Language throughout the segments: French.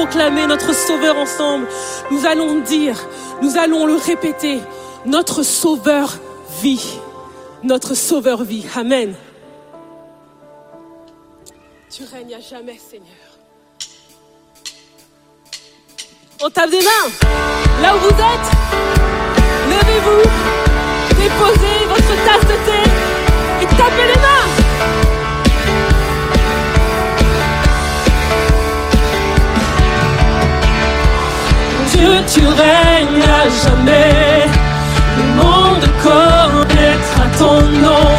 proclamer notre Sauveur ensemble. Nous allons dire, nous allons le répéter. Notre Sauveur vit. Notre Sauveur vit. Amen. Tu règnes à jamais, Seigneur. On tape des mains. Là où vous êtes, levez-vous, déposez votre tasse de thé et tapez les mains. Tu règnes à jamais. Le monde connaîtra ton nom.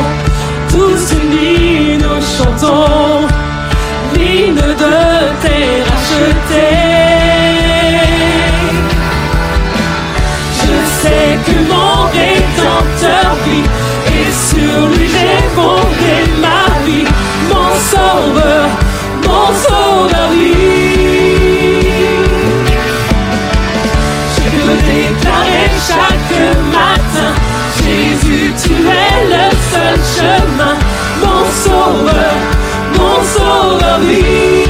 Tous unis nous chantons l'hymne de tes rachetés. Je sais que mon rédempteur vit et sur lui j'ai fondé ma vie. Mon sauveur, mon sauveur. Sauveur, mon sauveur. Il vit.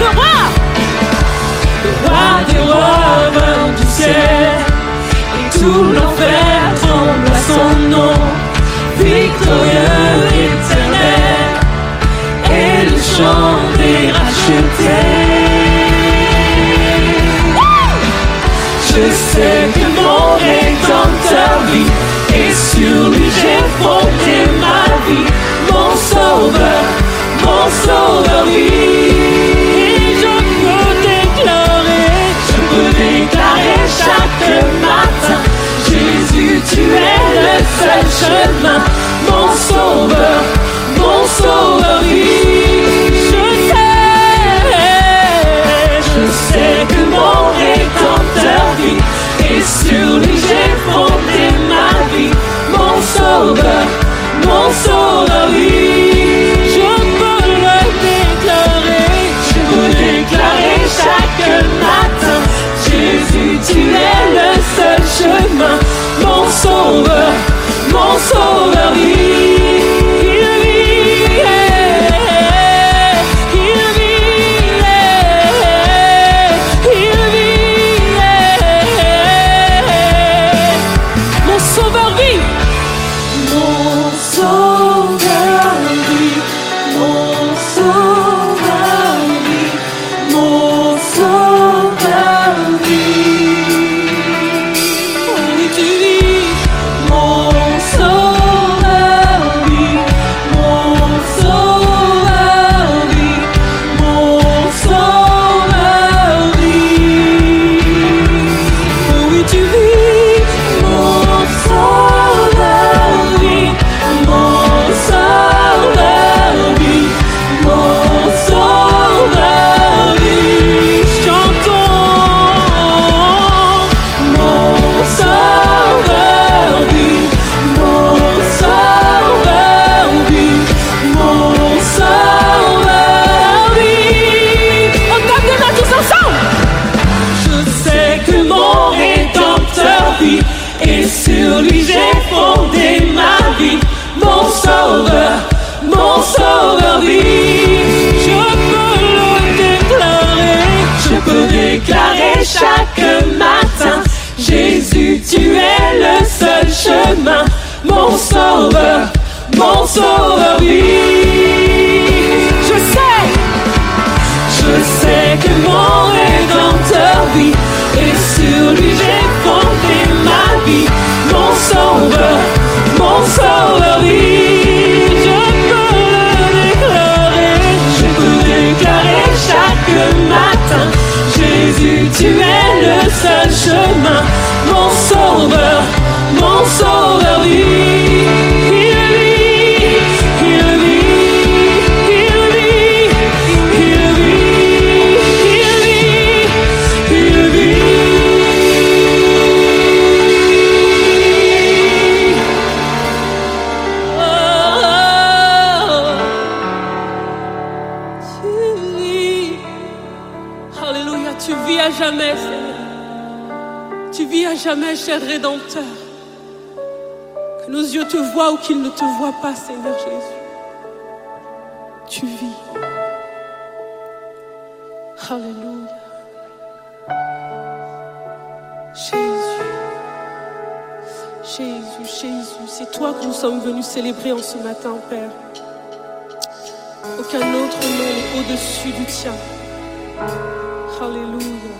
Le roi, le roi des rois du ciel, et tout l'enfer tremble à son nom, victorieux éternel et le chant des rachetés. ma vie, mon sauveur, mon sauveur vit. Je peux déclarer, je peux déclarer chaque matin, Jésus, tu es le seul chemin, mon sauveur, mon sauveur. over. voient ou qu'ils ne te voient pas, Seigneur Jésus, tu vis. Alléluia. Jésus, Jésus, Jésus, c'est toi que nous sommes venus célébrer en ce matin, Père. Aucun autre nom n'est au-dessus du tien. Alléluia.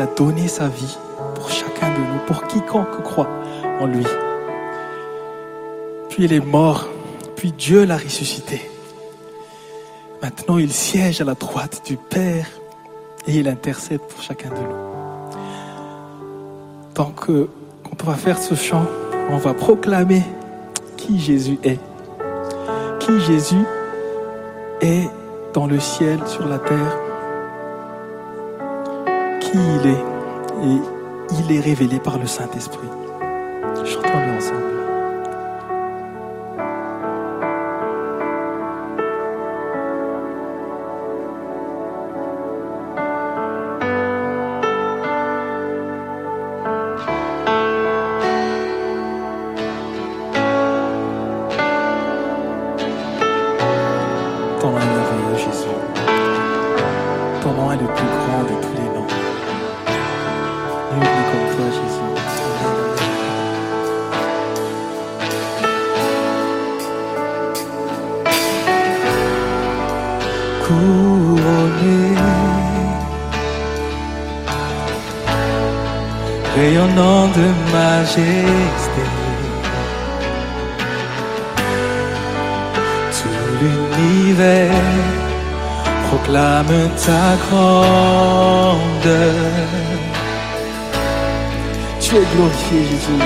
A donné sa vie pour chacun de nous, pour quiconque croit en lui. Puis il est mort, puis Dieu l'a ressuscité. Maintenant il siège à la droite du Père et il intercède pour chacun de nous. Donc quand on va faire ce chant, on va proclamer qui Jésus est. Qui Jésus est dans le ciel, sur la terre, il est. Révélé par le Saint-Esprit. Tout l'univers proclame ta grandeur. Tu es glorifié, Jésus.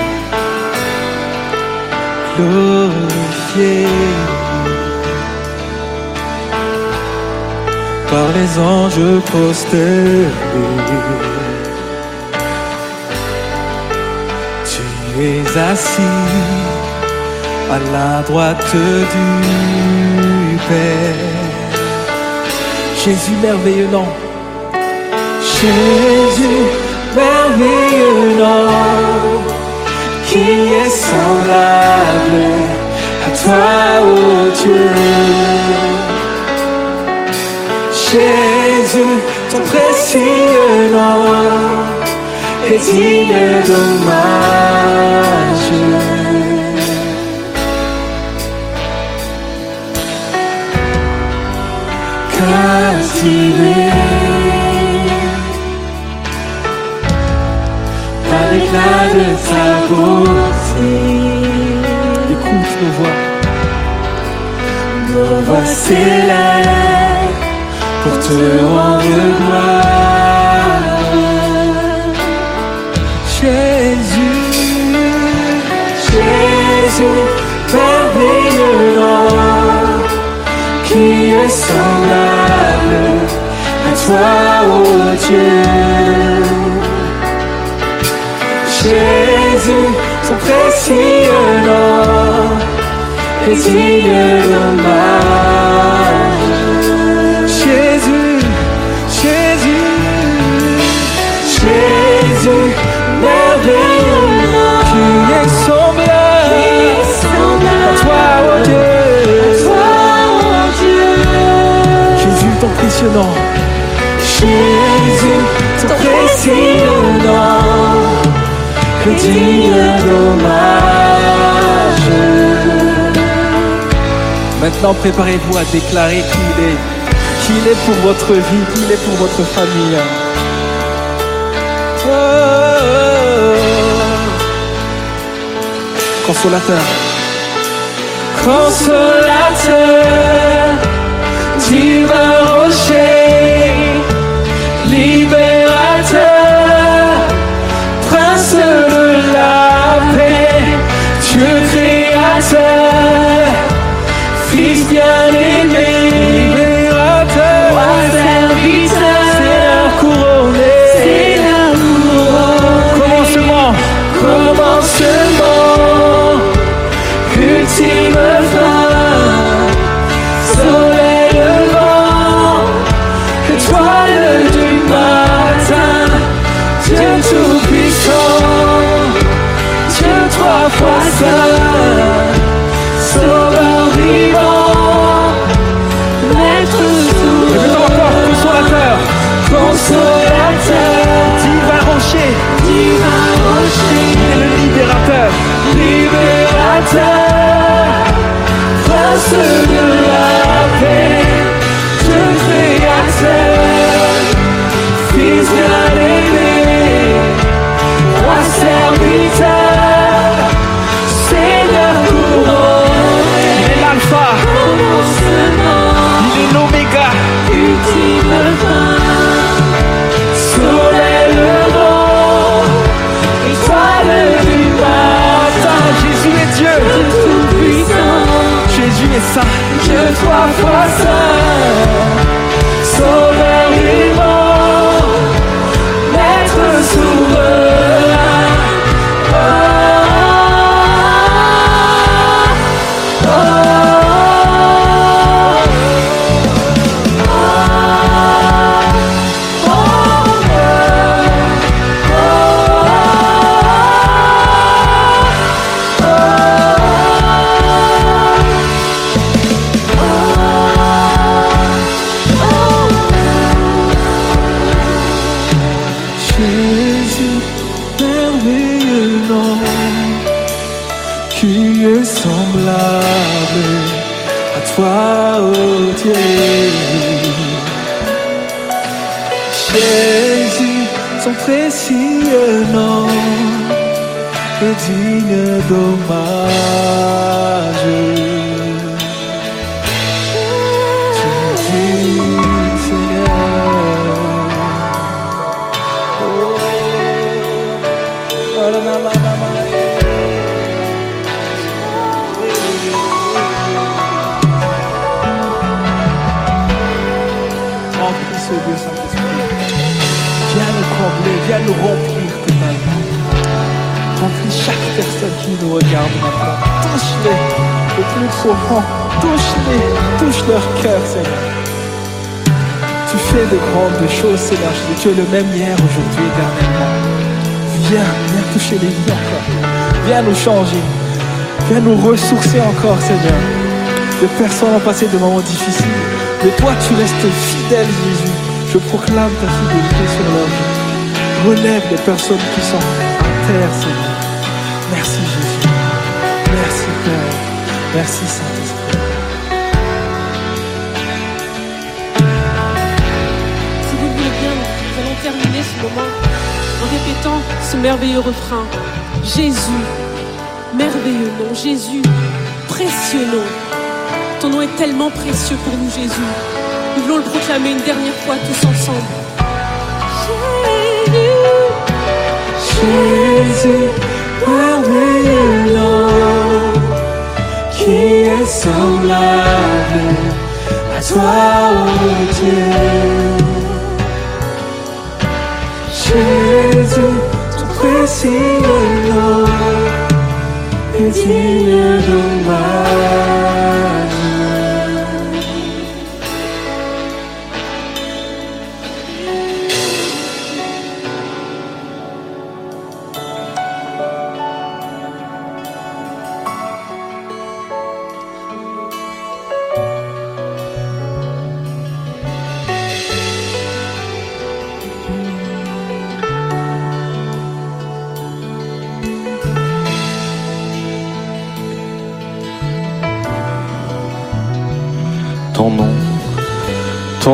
Glorifié par les anges prosternés. Tu es assis à la droite du Père. Jésus merveilleux nom. Jésus merveilleux nom qui est semblable à toi, ô Dieu? Jésus, ton précieux nom est digne d'hommage. Captivé par l'éclat de ta beauté. Écoute nos voix. Nos voix s'élèvent pour te rendre gloire. Jésus, Jésus, merveilleux qui est semblable à toi, ô Dieu. Jésus, son précieux nom est digne d'hommage. Jésus, Dieu. Jésus, ton précieux que digne d'hommage. Maintenant, préparez-vous à déclarer qu'il est, qu'il est pour votre vie, qu'il est pour votre famille. Consolateur. Consolateur, divin rocher, libérateur, prince de la paix, Dieu créateur, fils bien-aimé, libérateur, Saint, Dieu trois fois saint, sauveur De grandes choses, Seigneur. Tu es le même hier, aujourd'hui, éternellement. Viens, viens toucher les vies encore. Viens nous changer. Viens nous ressourcer encore, Seigneur. Les personnes ont passé de moments difficiles. Mais toi, tu restes fidèle, Jésus. Je proclame ta fidélité sur leur vie. Relève les personnes qui sont à terre, Seigneur. Merci, Jésus. Merci, Père. Merci, Saint-Esprit. Répétant ce merveilleux refrain. Jésus, merveilleux nom. Jésus, précieux nom. Ton nom est tellement précieux pour nous, Jésus. Nous voulons le proclamer une dernière fois tous ensemble. Jésus, merveilleux nom, qui est semblable à toi, oh Dieu. Précieux nom est digne d'hommage. Ton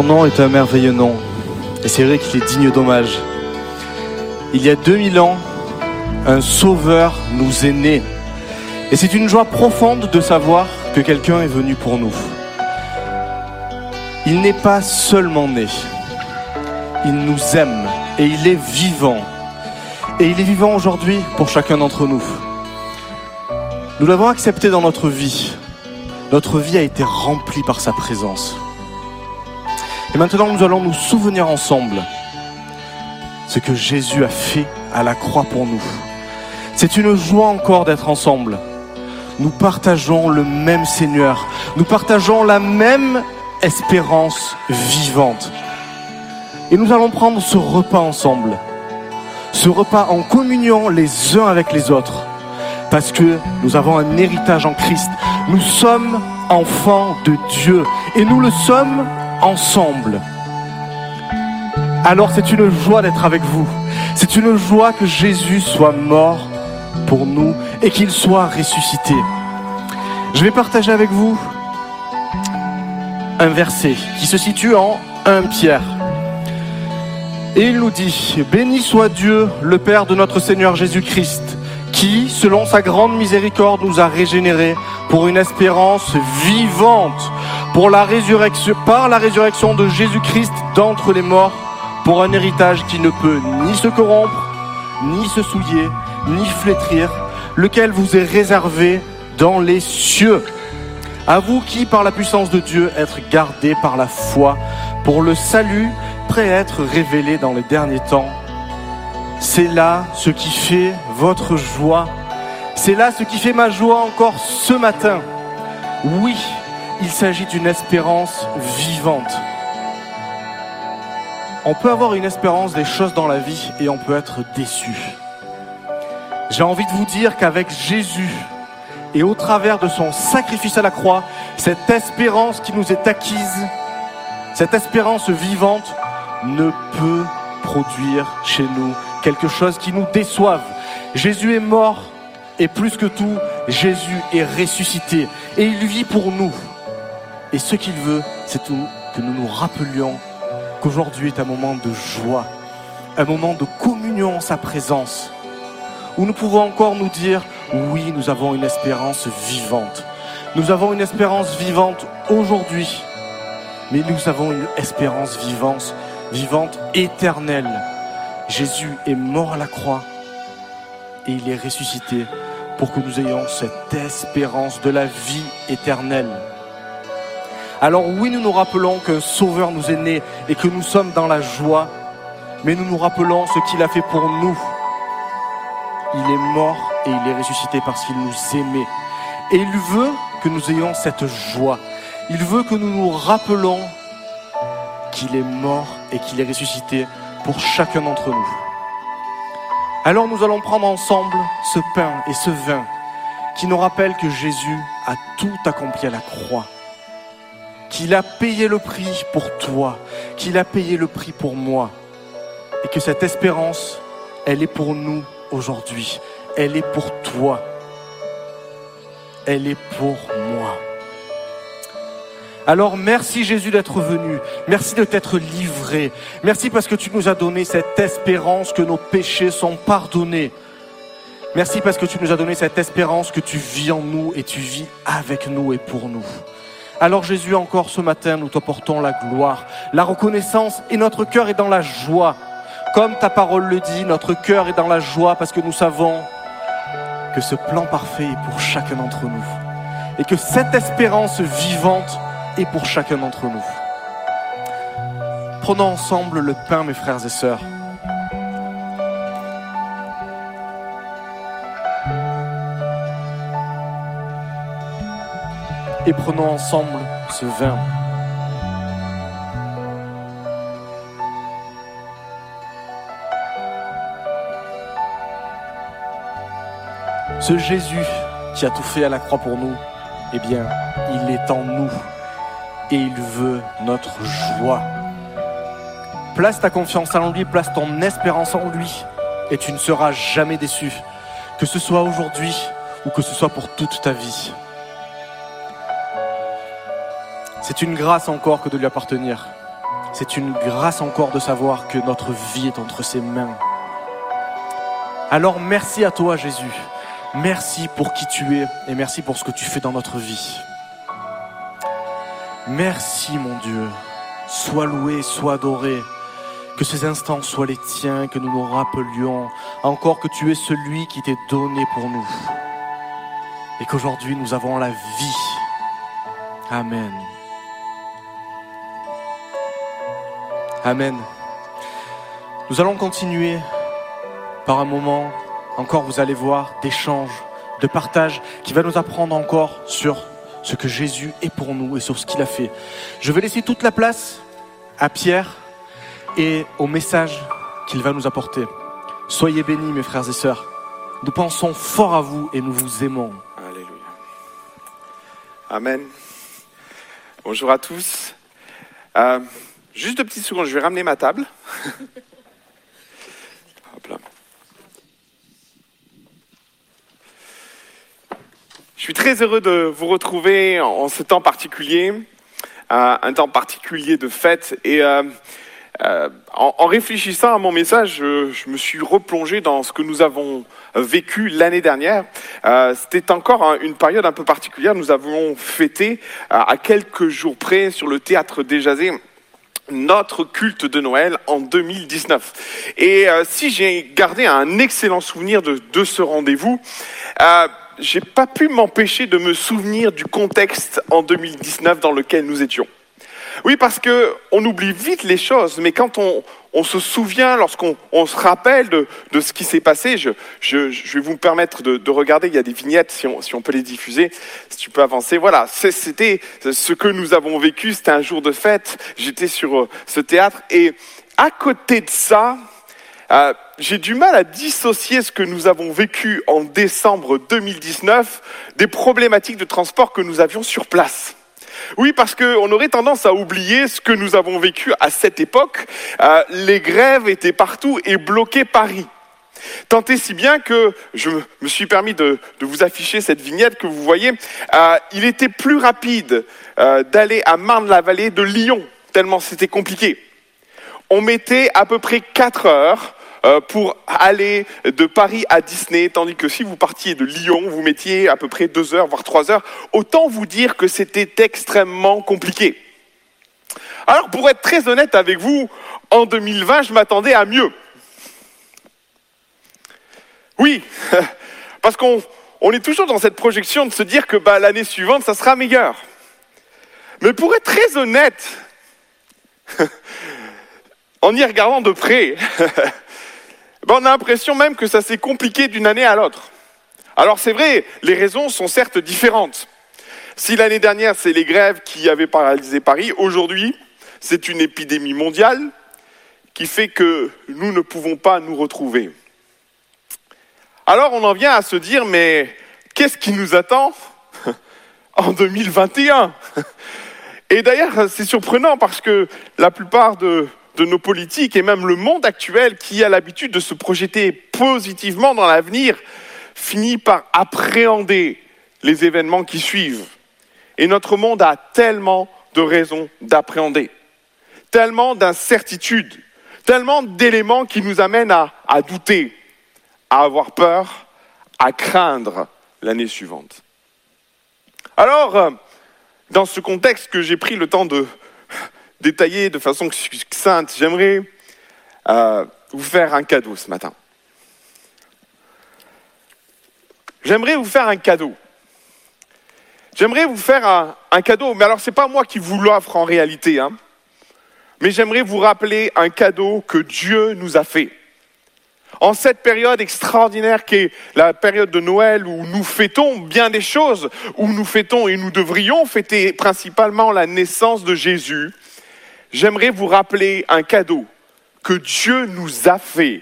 Nom est un merveilleux nom. Et c'est vrai qu'il est digne d'hommage. Il y a 2000 ans, un sauveur nous est né. Et c'est une joie profonde de savoir que quelqu'un est venu pour nous. Il n'est pas seulement né. Il nous aime et il est vivant. Et il est vivant aujourd'hui pour chacun d'entre nous. Nous l'avons accepté dans notre vie. Notre vie a été remplie par sa présence. Et maintenant, nous allons nous souvenir ensemble ce que Jésus a fait à la croix pour nous. C'est une joie encore d'être ensemble. Nous partageons le même Seigneur. Nous partageons la même espérance vivante. Et nous allons prendre ce repas ensemble. Ce repas en communion les uns avec les autres. Parce que nous avons un héritage en Christ. Nous sommes enfants de Dieu. Et nous le sommes ensemble. Alors c'est une joie d'être avec vous. C'est une joie que Jésus soit mort pour nous et qu'il soit ressuscité. Je vais partager avec vous un verset qui se situe en 1 Pierre. Et il nous dit, Béni soit Dieu, le Père de notre Seigneur Jésus-Christ, qui, selon sa grande miséricorde, nous a régénérés pour une espérance vivante, pour la résurrection, par la résurrection de Jésus-Christ d'entre les morts, pour un héritage qui ne peut ni se corrompre, ni se souiller, ni flétrir, lequel vous est réservé dans les cieux. À vous qui, par la puissance de Dieu, êtes gardés par la foi pour le salut prêt à être révélé dans les derniers temps. C'est là ce qui fait votre joie. C'est là ce qui fait ma joie encore ce matin. Oui, il s'agit d'une espérance vivante. On peut avoir une espérance des choses dans la vie et on peut être déçu. J'ai envie de vous dire qu'avec Jésus et au travers de son sacrifice à la croix, cette espérance qui nous est acquise, cette espérance vivante ne peut produire chez nous quelque chose qui nous déçoive. Jésus est mort et plus que tout, Jésus est ressuscité et il vit pour nous. Et ce qu'il veut, c'est que nous nous rappelions qu'aujourd'hui est un moment de joie, un moment de communion en sa présence, où nous pouvons encore nous dire, oui, nous avons une espérance vivante. Nous avons une espérance vivante aujourd'hui, mais nous avons une espérance vivante, vivante éternelle. Jésus est mort à la croix et il est ressuscité pour que nous ayons cette espérance de la vie éternelle. Alors oui, nous nous rappelons qu'un Sauveur nous est né et que nous sommes dans la joie, mais nous nous rappelons ce qu'il a fait pour nous. il est mort et il est ressuscité parce qu'il nous aimait. Et il veut que nous ayons cette joie. Il veut que nous nous rappelons qu'il est mort et qu'il est ressuscité pour chacun d'entre nous. Alors nous allons prendre ensemble ce pain et ce vin qui nous rappellent que Jésus a tout accompli à la croix, qu'il a payé le prix pour toi, qu'il a payé le prix pour moi, et que cette espérance, elle est pour nous aujourd'hui, elle est pour toi, elle est pour moi. Alors merci Jésus d'être venu, merci de t'être livré, merci parce que tu nous as donné cette espérance que nos péchés sont pardonnés. Merci parce que tu nous as donné cette espérance que tu vis en nous et tu vis avec nous et pour nous. Alors Jésus, encore ce matin, nous t'apportons la gloire, la reconnaissance et notre cœur est dans la joie. Comme ta parole le dit, notre cœur est dans la joie parce que nous savons que ce plan parfait est pour chacun d'entre nous. Et que cette espérance vivante est pour chacun d'entre nous. Prenons ensemble le pain, mes frères et sœurs. Et prenons ensemble ce vin. Ce Jésus qui a tout fait à la croix pour nous, eh bien, il est en nous et il veut notre joie. Place ta confiance en lui, place ton espérance en lui et tu ne seras jamais déçu, que ce soit aujourd'hui ou que ce soit pour toute ta vie. C'est une grâce encore que de lui appartenir. C'est une grâce encore de savoir que notre vie est entre ses mains. Alors merci à toi Jésus. Merci pour qui tu es et merci pour ce que tu fais dans notre vie. Merci mon Dieu. Sois loué, sois adoré. Que ces instants soient les tiens, que nous nous rappelions encore que tu es celui qui t'est donné pour nous. Et qu'aujourd'hui nous avons la vie. Amen. Amen. Nous allons continuer par un moment, encore vous allez voir, d'échange, de partage, qui va nous apprendre encore sur ce que Jésus est pour nous et sur ce qu'il a fait. Je vais laisser toute la place à Pierre et au message qu'il va nous apporter. Soyez bénis, mes frères et sœurs. Nous pensons fort à vous et nous vous aimons. Alléluia. Amen. Bonjour à tous. Euh, juste deux petites secondes, je vais ramener ma table. Hop là. Je suis très heureux de vous retrouver en ce temps particulier, euh, un temps particulier de fête. Et euh, euh, en, réfléchissant à mon message, je, je me suis replongé dans ce que nous avons vécu l'année dernière. C'était encore un- une période un peu particulière. Nous avons fêté à quelques jours près sur le théâtre des Jazés notre culte de Noël en 2019. Et euh, si j'ai gardé un excellent souvenir de, ce rendez-vous, euh, j'ai pas pu m'empêcher de me souvenir du contexte en 2019 dans lequel nous étions. Oui, parce que on oublie vite les choses, mais quand on, on se souvient, lorsqu'on on se rappelle de, de ce qui s'est passé, je, je, je vais vous permettre de, de regarder, il y a des vignettes, si on, si on peut les diffuser, si tu peux avancer. Voilà, c'était ce que nous avons vécu, c'était un jour de fête, j'étais sur euh, ce théâtre, et à côté de ça, euh, j'ai du mal à dissocier ce que nous avons vécu en décembre 2019 des problématiques de transport que nous avions sur place. Oui, parce qu'on aurait tendance à oublier ce que nous avons vécu à cette époque. Euh, les grèves étaient partout et bloquaient Paris. Tant et si bien que je me- suis permis de, vous afficher cette vignette que vous voyez. Euh, il était plus rapide euh, d'aller à Marne-la-Vallée de Lyon, tellement c'était compliqué. On mettait à peu près 4 heures pour aller de Paris à Disney, tandis que si vous partiez de Lyon, vous mettiez à peu près 2 heures, voire 3 heures. Autant vous dire que c'était extrêmement compliqué. Alors pour être très honnête avec vous, en 2020, je m'attendais à mieux. Oui, parce qu'on on est toujours dans cette projection de se dire que bah, l'année suivante, ça sera meilleur. Mais pour être très honnête, en y regardant de près, ben, on a l'impression même que ça s'est compliqué d'une année à l'autre. Alors c'est vrai, les raisons sont certes différentes. Si l'année dernière, c'est les grèves qui avaient paralysé Paris, aujourd'hui, c'est une épidémie mondiale qui fait que nous ne pouvons pas nous retrouver. Alors on en vient à se dire, mais qu'est-ce qui nous attend en 2021 Et d'ailleurs, c'est surprenant parce que la plupart de, de nos politiques et même le monde actuel qui a l'habitude de se projeter positivement dans l'avenir finit par appréhender les événements qui suivent. Et notre monde a tellement de raisons d'appréhender, tellement d'incertitudes, tellement d'éléments qui nous amènent à, à douter, à avoir peur, à craindre l'année suivante. Alors, euh, dans ce contexte que j'ai pris le temps de détailler de façon succincte, j'aimerais euh, vous faire un cadeau ce matin. J'aimerais vous faire un cadeau. J'aimerais vous faire un, cadeau, mais alors c'est pas moi qui vous l'offre en réalité, hein, mais j'aimerais vous rappeler un cadeau que Dieu nous a fait. En cette période extraordinaire qui est la période de Noël où nous fêtons bien des choses, où nous fêtons et nous devrions fêter principalement la naissance de Jésus, j'aimerais vous rappeler un cadeau que Dieu nous a fait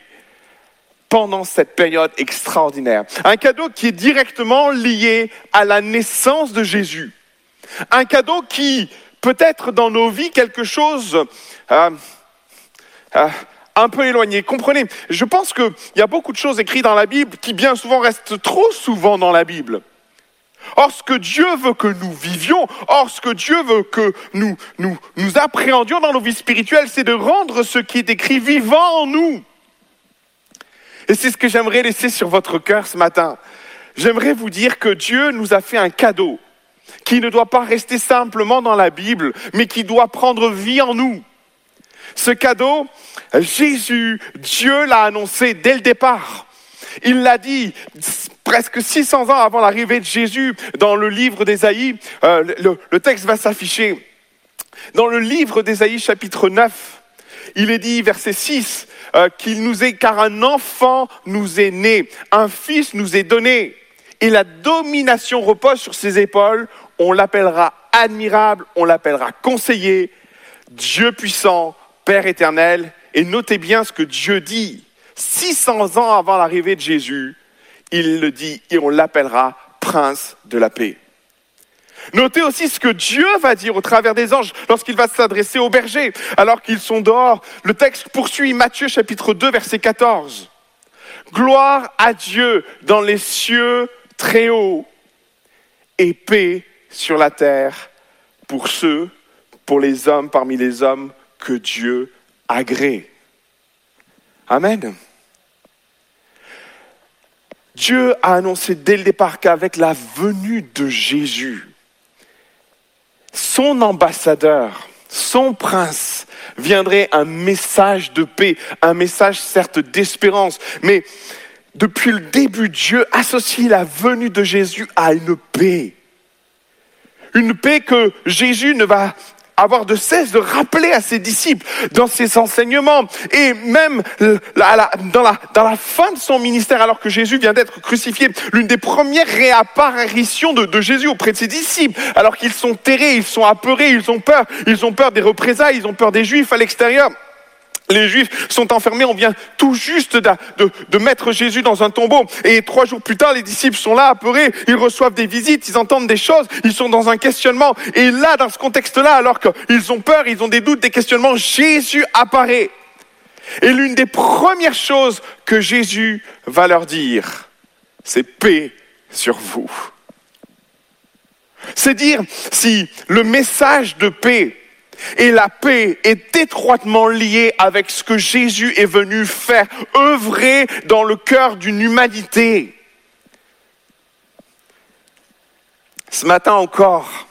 pendant cette période extraordinaire. Un cadeau qui est directement lié à la naissance de Jésus. Un cadeau qui peut être dans nos vies quelque chose euh, euh, un peu éloigné. Comprenez, je pense qu'il y a beaucoup de choses écrites dans la Bible qui bien souvent restent trop souvent dans la Bible. Or, ce que Dieu veut que nous vivions, or, ce que Dieu veut que nous, nous, nous appréhendions dans nos vies spirituelles, c'est de rendre ce qui est écrit vivant en nous. Et c'est ce que j'aimerais laisser sur votre cœur ce matin. J'aimerais vous dire que Dieu nous a fait un cadeau qui ne doit pas rester simplement dans la Bible, mais qui doit prendre vie en nous. Ce cadeau, Jésus, Dieu l'a annoncé dès le départ. Il l'a dit presque 600 ans avant l'arrivée de Jésus dans le livre d'Ésaïe. Euh, le, texte va s'afficher. Dans le livre d'Ésaïe chapitre 9, il est dit, verset 6, euh, qu'il nous est, car un enfant nous est né, un fils nous est donné, et la domination repose sur ses épaules. On l'appellera admirable, on l'appellera conseiller, Dieu puissant, Père éternel. Et notez bien ce que Dieu dit. 600 ans avant l'arrivée de Jésus, il le dit et on l'appellera prince de la paix. Notez aussi ce que Dieu va dire au travers des anges lorsqu'il va s'adresser aux bergers alors qu'ils sont dehors. Le texte poursuit Matthieu chapitre 2 verset 14. Gloire à Dieu dans les cieux très hauts et paix sur la terre pour ceux, pour les hommes parmi les hommes que Dieu agrée. Amen. Dieu a annoncé dès le départ qu'avec la venue de Jésus, son ambassadeur, son prince, viendrait un message de paix, un message certes d'espérance, mais depuis le début, Dieu associe la venue de Jésus à une paix. Une paix que Jésus ne va avoir de cesse de rappeler à ses disciples dans ses enseignements et même dans la, dans la fin de son ministère alors que Jésus vient d'être crucifié, l'une des premières réapparitions de, de Jésus auprès de ses disciples. Alors qu'ils sont terrés, ils sont apeurés, ils ont peur, ils ont peur des représailles, ils ont peur des Juifs à l'extérieur les Juifs sont enfermés, on vient tout juste de, mettre Jésus dans un tombeau. Et trois jours plus tard, les disciples sont là, apeurés, ils reçoivent des visites, ils entendent des choses, ils sont dans un questionnement. Et là, dans ce contexte-là, alors qu'ils ont peur, ils ont des doutes, des questionnements, Jésus apparaît. Et l'une des premières choses que Jésus va leur dire, c'est paix sur vous. C'est dire si le message de paix et la paix est étroitement liée avec ce que Jésus est venu faire, œuvrer dans le cœur d'une humanité. Ce matin encore,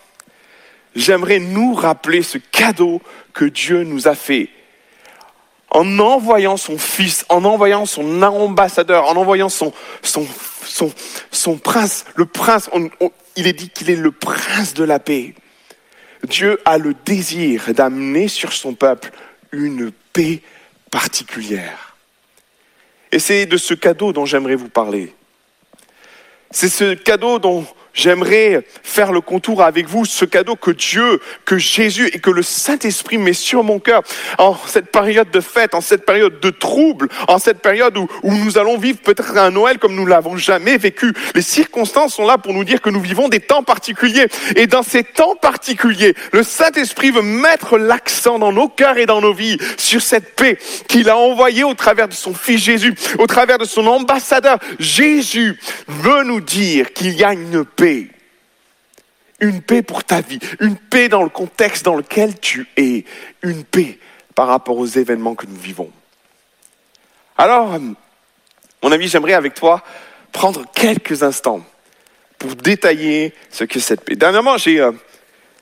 j'aimerais nous rappeler ce cadeau que Dieu nous a fait en envoyant son fils, en envoyant son ambassadeur, en envoyant son, prince, le prince, il est dit qu'il est le prince de la paix. Dieu a le désir d'amener sur son peuple une paix particulière. Et c'est de ce cadeau dont j'aimerais vous parler. C'est ce cadeau dont J'aimerais faire le contour avec vous, ce cadeau que Dieu, que Jésus et que le Saint-Esprit met sur mon cœur en cette période de fête, en cette période de trouble, en cette période où, où nous allons vivre peut-être un Noël comme nous l'avons jamais vécu. Les circonstances sont là pour nous dire que nous vivons des temps particuliers. Et dans ces temps particuliers, le Saint-Esprit veut mettre l'accent dans nos cœurs et dans nos vies sur cette paix qu'il a envoyée au travers de son Fils Jésus, au travers de son ambassadeur. Jésus veut nous dire qu'il y a une paix une paix pour ta vie, une paix dans le contexte dans lequel tu es, une paix par rapport aux événements que nous vivons. Alors, mon ami, j'aimerais avec toi prendre quelques instants pour détailler ce que cette paix. Dernièrement, euh,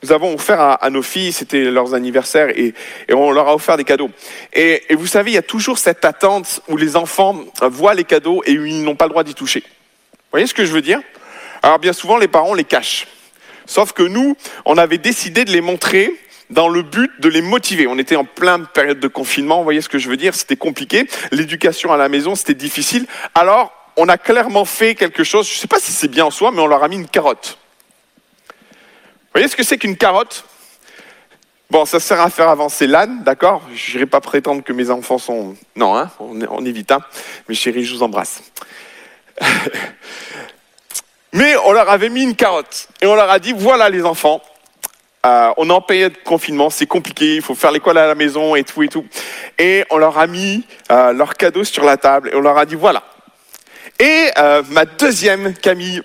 nous avons offert à, nos filles, c'était leurs anniversaires, et, on leur a offert des cadeaux. Et, et, vous savez, il y a toujours cette attente où les enfants voient les cadeaux et ils n'ont pas le droit d'y toucher. Vous voyez ce que je veux dire? Alors bien souvent, les parents les cachent. Sauf que nous, on avait décidé de les montrer dans le but de les motiver. On était en pleine période de confinement, vous voyez ce que je veux dire, c'était compliqué. L'éducation à la maison, c'était difficile. Alors, on a clairement fait quelque chose, je ne sais pas si c'est bien en soi, mais on leur a mis une carotte. Vous voyez ce que c'est qu'une carotte? Bon, ça sert à faire avancer l'âne, d'accord? Je n'irai pas prétendre que mes enfants sont... Non, hein on, évite, hein Mes chéris, je vous embrasse. Mais on leur avait mis une carotte et on leur a dit voilà les enfants, euh, on est en période de confinement, c'est compliqué, il faut faire l'école à la maison et tout et tout. Et on leur a mis euh, leurs cadeaux sur la table et on leur a dit voilà. Et euh, ma deuxième Camille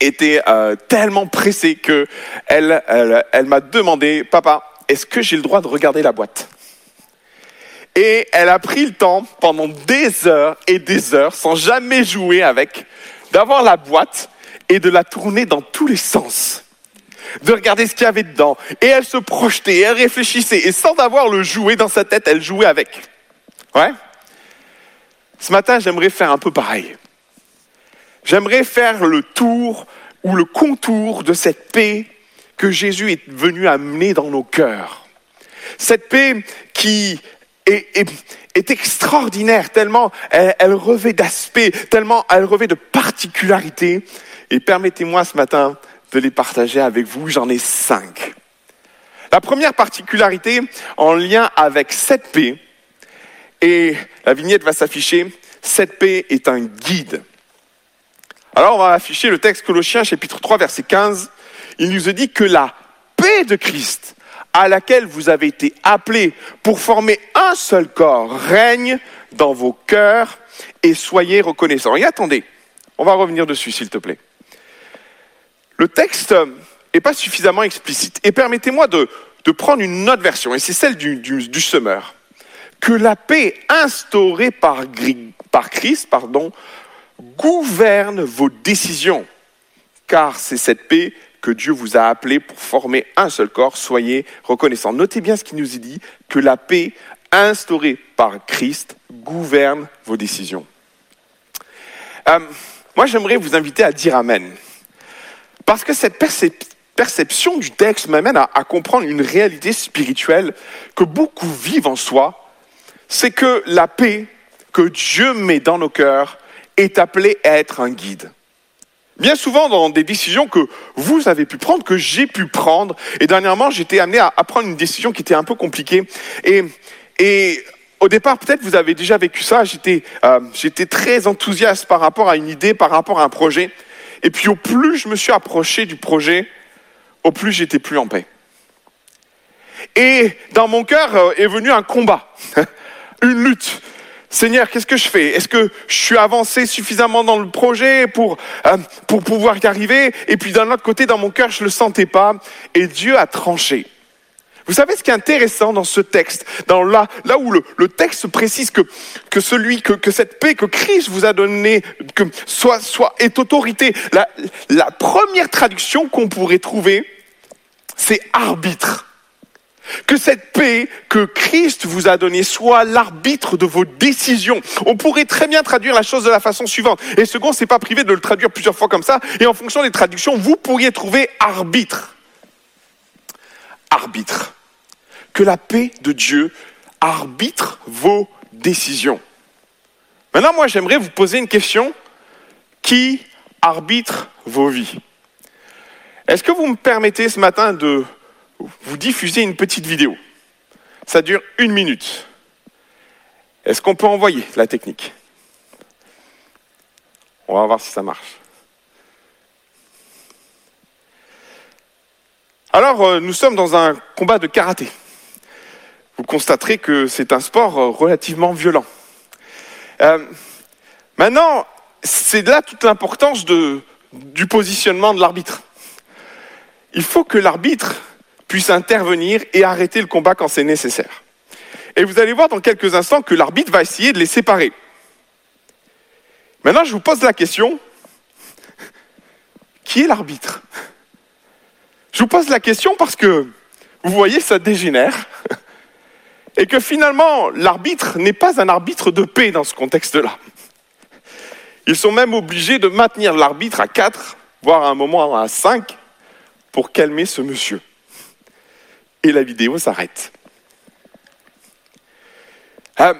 était euh, tellement pressée que elle, elle, elle m'a demandé papa, est-ce que j'ai le droit de regarder la boîte? Et elle a pris le temps pendant des heures et des heures sans jamais jouer avec d'avoir la boîte et de la tourner dans tous les sens. De regarder ce qu'il y avait dedans. Et elle se projetait, elle réfléchissait. Et sans avoir le jouet dans sa tête, elle jouait avec. Ouais Ce matin, j'aimerais faire un peu pareil. J'aimerais faire le tour ou le contour de cette paix que Jésus est venu amener dans nos cœurs. Cette paix qui est, extraordinaire, tellement elle, revêt d'aspect, tellement elle revêt de particularités. Et permettez-moi ce matin de les partager avec vous. J'en ai cinq. La première particularité en lien avec cette paix, et la vignette va s'afficher, cette paix est un guide. Alors on va afficher le texte Colossiens chapitre 3 verset 15. Il nous dit que la paix de Christ à laquelle vous avez été appelés pour former un seul corps règne dans vos cœurs et soyez reconnaissants. Et attendez, on va revenir dessus s'il te plaît. Le texte n'est pas suffisamment explicite. Et permettez-moi de, prendre une autre version, et c'est celle du, du, semeur. Que la paix instaurée par, par Christ pardon, gouverne vos décisions, car c'est cette paix que Dieu vous a appelé pour former un seul corps, soyez reconnaissants. Notez bien ce qui nous dit, que la paix instaurée par Christ gouverne vos décisions. Euh, moi, j'aimerais vous inviter à dire Amen. Parce que cette perception du texte m'amène à comprendre une réalité spirituelle que beaucoup vivent en soi, c'est que la paix que Dieu met dans nos cœurs est appelée à être un guide bien souvent dans des décisions que vous avez pu prendre, que j'ai pu prendre. Et dernièrement, j'étais amené à, prendre une décision qui était un peu compliquée. Et, et au départ, peut-être vous avez déjà vécu ça. J'étais, euh, j'étais très enthousiaste par rapport à une idée, par rapport à un projet. Et puis au plus je me suis approché du projet, au plus j'étais plus en paix. Et dans mon cœur euh, est venu un combat, une lutte. Seigneur, qu'est-ce que je fais? Est-ce que je suis avancé suffisamment dans le projet pour, euh, pour pouvoir y arriver? Et puis d'un autre côté, dans mon cœur, je ne le sentais pas. Et Dieu a tranché. Vous savez ce qui est intéressant dans ce texte, dans là, là où le, le texte précise que, que celui, que, que cette paix que Christ vous a donnée, que soit, soit est autorité. La, la première traduction qu'on pourrait trouver, c'est arbitre. Que cette paix que Christ vous a donnée soit l'arbitre de vos décisions. On pourrait très bien traduire la chose de la façon suivante. Et second, c'est pas privé de le traduire plusieurs fois comme ça. Et en fonction des traductions, vous pourriez trouver arbitre. Arbitre. Que la paix de Dieu arbitre vos décisions. Maintenant, moi, j'aimerais vous poser une question. Qui arbitre vos vies Est-ce que vous me permettez ce matin de vous diffuser une petite vidéo Ça dure une minute. Est-ce qu'on peut envoyer la technique? On va voir si ça marche. Alors, euh, nous sommes dans un combat de karaté. Vous constaterez que c'est un sport euh, relativement violent. Euh, maintenant, c'est là toute l'importance du positionnement de l'arbitre. Il faut que l'arbitre puisse intervenir et arrêter le combat quand c'est nécessaire. Et vous allez voir dans quelques instants que l'arbitre va essayer de les séparer. Maintenant, je vous pose la question, qui est l'arbitre? Je vous pose la question parce que, vous voyez, ça dégénère. Et que finalement, l'arbitre n'est pas un arbitre de paix dans ce contexte-là. Ils sont même obligés de maintenir l'arbitre à 4, voire à un moment à 5, pour calmer ce monsieur. La vidéo s'arrête. Euh,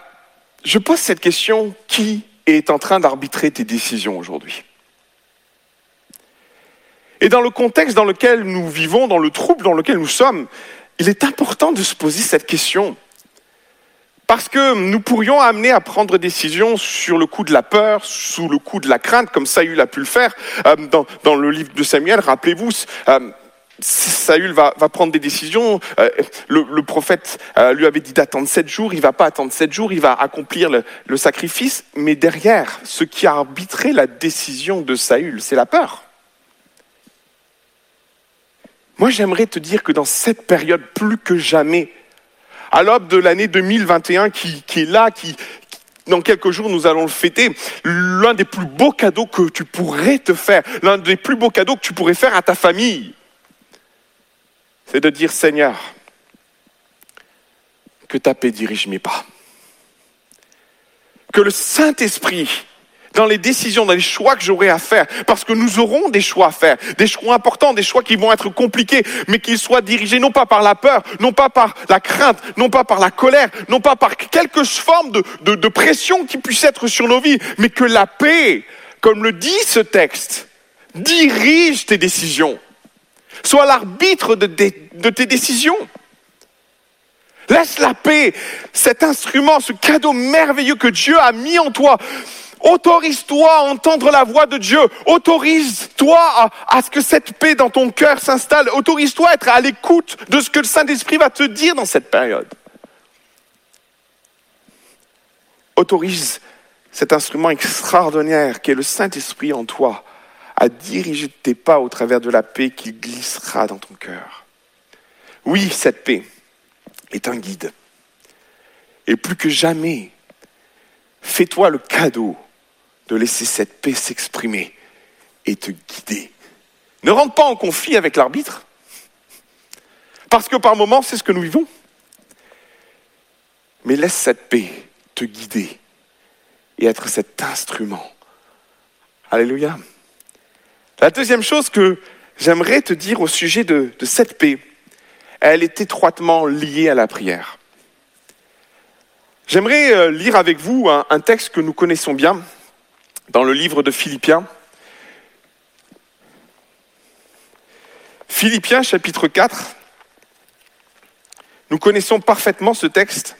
je pose cette question, qui est en train d'arbitrer tes décisions aujourd'hui? Et dans le contexte dans lequel nous vivons, dans le trouble dans lequel nous sommes, il est important de se poser cette question. Parce que nous pourrions amener à prendre des décisions sur le coup de la peur, sous le coup de la crainte, comme Saül a pu le faire euh, dans, le livre de Samuel. Rappelez-vous, euh, Saül va, prendre des décisions. Euh, le, prophète lui avait dit d'attendre sept jours. Il va pas attendre sept jours. Il va accomplir le, le sacrifice. Mais derrière, ce qui a arbitré la décision de Saül, c'est la peur. Moi, j'aimerais te dire que dans cette période, plus que jamais, à l'aube de l'année 2021 qui, qui est là, qui, dans quelques jours, nous allons le fêter. L'un des plus beaux cadeaux que tu pourrais te faire, l'un des plus beaux cadeaux que tu pourrais faire à ta famille, c'est de dire Seigneur, que ta paix dirige mes pas. Que le Saint-Esprit dans les décisions, dans les choix que j'aurai à faire, parce que nous aurons des choix à faire, des choix importants, des choix qui vont être compliqués, mais qu'ils soient dirigés non pas par la peur, non pas par la crainte, non pas par la colère, non pas par quelque forme de, de, pression qui puisse être sur nos vies, mais que la paix, comme le dit ce texte, dirige tes décisions, soit l'arbitre de, tes décisions. Laisse la paix, cet instrument, ce cadeau merveilleux que Dieu a mis en toi, Autorise-toi à entendre la voix de Dieu. Autorise-toi à, ce que cette paix dans ton cœur s'installe. Autorise-toi à être à l'écoute de ce que le Saint-Esprit va te dire dans cette période. Autorise cet instrument extraordinaire qui est le Saint-Esprit en toi à diriger tes pas au travers de la paix qui glissera dans ton cœur. Oui, cette paix est un guide. Et plus que jamais, fais-toi le cadeau de laisser cette paix s'exprimer et te guider. Ne rentre pas en conflit avec l'arbitre, parce que par moments, c'est ce que nous vivons. Mais laisse cette paix te guider et être cet instrument. Alléluia. La deuxième chose que j'aimerais te dire au sujet de, cette paix, elle est étroitement liée à la prière. J'aimerais euh, lire avec vous un texte que nous connaissons bien, dans le livre de Philippiens. Philippiens chapitre 4. Nous connaissons parfaitement ce texte.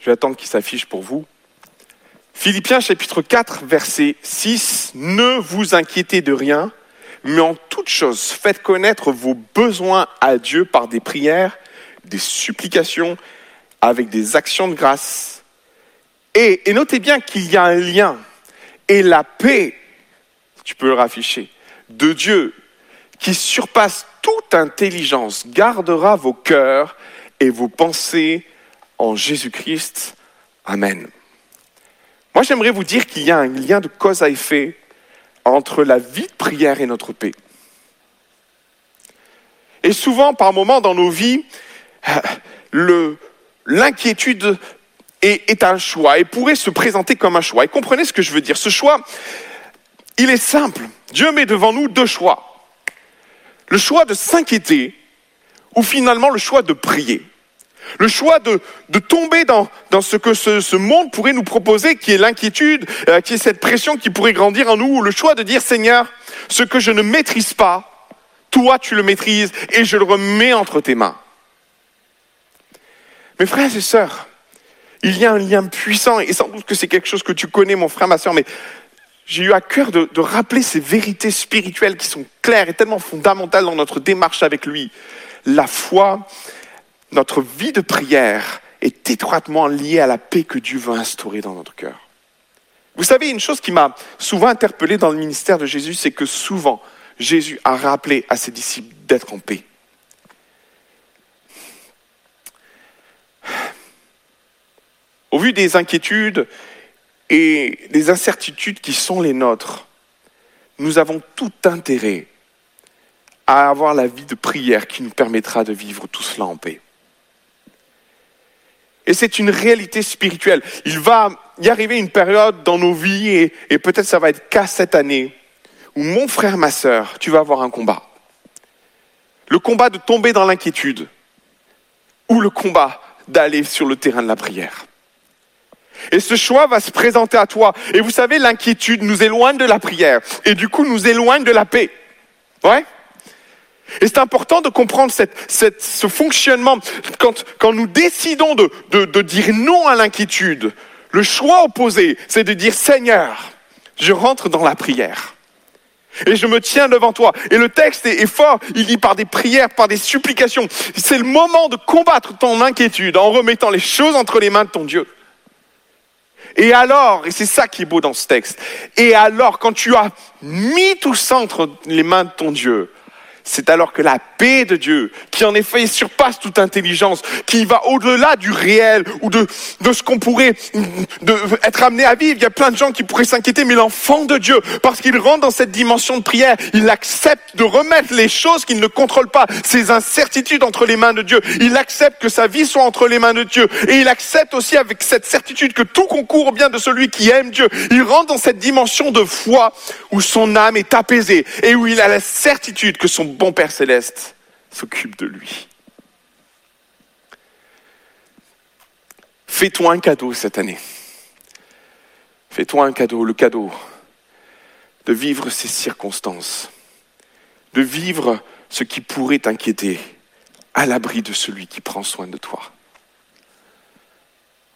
Je vais attendre qu'il s'affiche pour vous. Philippiens chapitre 4, verset 6. Ne vous inquiétez de rien, mais en toute chose, faites connaître vos besoins à Dieu par des prières, des supplications, avec des actions de grâce et, notez bien qu'il y a un lien. Et la paix, tu peux le rafficher, de Dieu, qui surpasse toute intelligence, gardera vos cœurs et vos pensées en Jésus-Christ. Amen. Moi, j'aimerais vous dire qu'il y a un lien de cause à effet entre la vie de prière et notre paix. Et souvent, par moments dans nos vies, l'inquiétude est, un choix et pourrait se présenter comme un choix. Et comprenez ce que je veux dire. Ce choix, il est simple. Dieu met devant nous deux choix. Le choix de s'inquiéter ou finalement le choix de prier. Le choix de, de tomber dans, dans ce que ce, monde pourrait nous proposer, qui est l'inquiétude, euh, qui est cette pression qui pourrait grandir en nous. Le choix de dire, Seigneur, ce que je ne maîtrise pas, toi tu le maîtrises et je le remets entre tes mains. Mes frères et sœurs, il y a un lien puissant, et sans doute que c'est quelque chose que tu connais, mon frère, ma sœur, mais j'ai eu à cœur de, de, rappeler ces vérités spirituelles qui sont claires et tellement fondamentales dans notre démarche avec lui. La foi, notre vie de prière est étroitement liée à la paix que Dieu veut instaurer dans notre cœur. Vous savez, une chose qui m'a souvent interpellé dans le ministère de Jésus, c'est que souvent, Jésus a rappelé à ses disciples d'être en paix. Au vu des inquiétudes et des incertitudes qui sont les nôtres, nous avons tout intérêt à avoir la vie de prière qui nous permettra de vivre tout cela en paix. Et c'est une réalité spirituelle. Il va y arriver une période dans nos vies, et, peut-être ça va être qu'à cette année, où mon frère, ma sœur, tu vas avoir un combat. Le combat de tomber dans l'inquiétude, ou le combat d'aller sur le terrain de la prière. Et ce choix va se présenter à toi. Et vous savez, l'inquiétude nous éloigne de la prière. Et du coup, nous éloigne de la paix. Ouais? Et c'est important de comprendre ce fonctionnement. Quand, quand nous décidons de, de, de dire non à l'inquiétude, le choix opposé, c'est de dire Seigneur, je rentre dans la prière. Et je me tiens devant toi. Et le texte est, est fort. Il dit par des prières, par des supplications. C'est le moment de combattre ton inquiétude en remettant les choses entre les mains de ton Dieu. Et alors, et c'est ça qui est beau dans ce texte, et alors quand tu as mis tout ça entre les mains de ton Dieu, c'est alors que la paix de Dieu, qui en effet surpasse toute intelligence, qui va au-delà du réel ou de, de ce qu'on pourrait de, être amené à vivre. Il y a plein de gens qui pourraient s'inquiéter, mais l'enfant de Dieu, parce qu'il rentre dans cette dimension de prière, il accepte de remettre les choses qu'il ne contrôle pas, ses incertitudes entre les mains de Dieu. Il accepte que sa vie soit entre les mains de Dieu. Et il accepte aussi avec cette certitude que tout concourt bien de celui qui aime Dieu. Il rentre dans cette dimension de foi où son âme est apaisée et où il a la certitude que son bon Père céleste s'occupe de lui. Fais-toi un cadeau cette année. Fais-toi un cadeau, le cadeau de vivre ces circonstances, de vivre ce qui pourrait t'inquiéter à l'abri de celui qui prend soin de toi,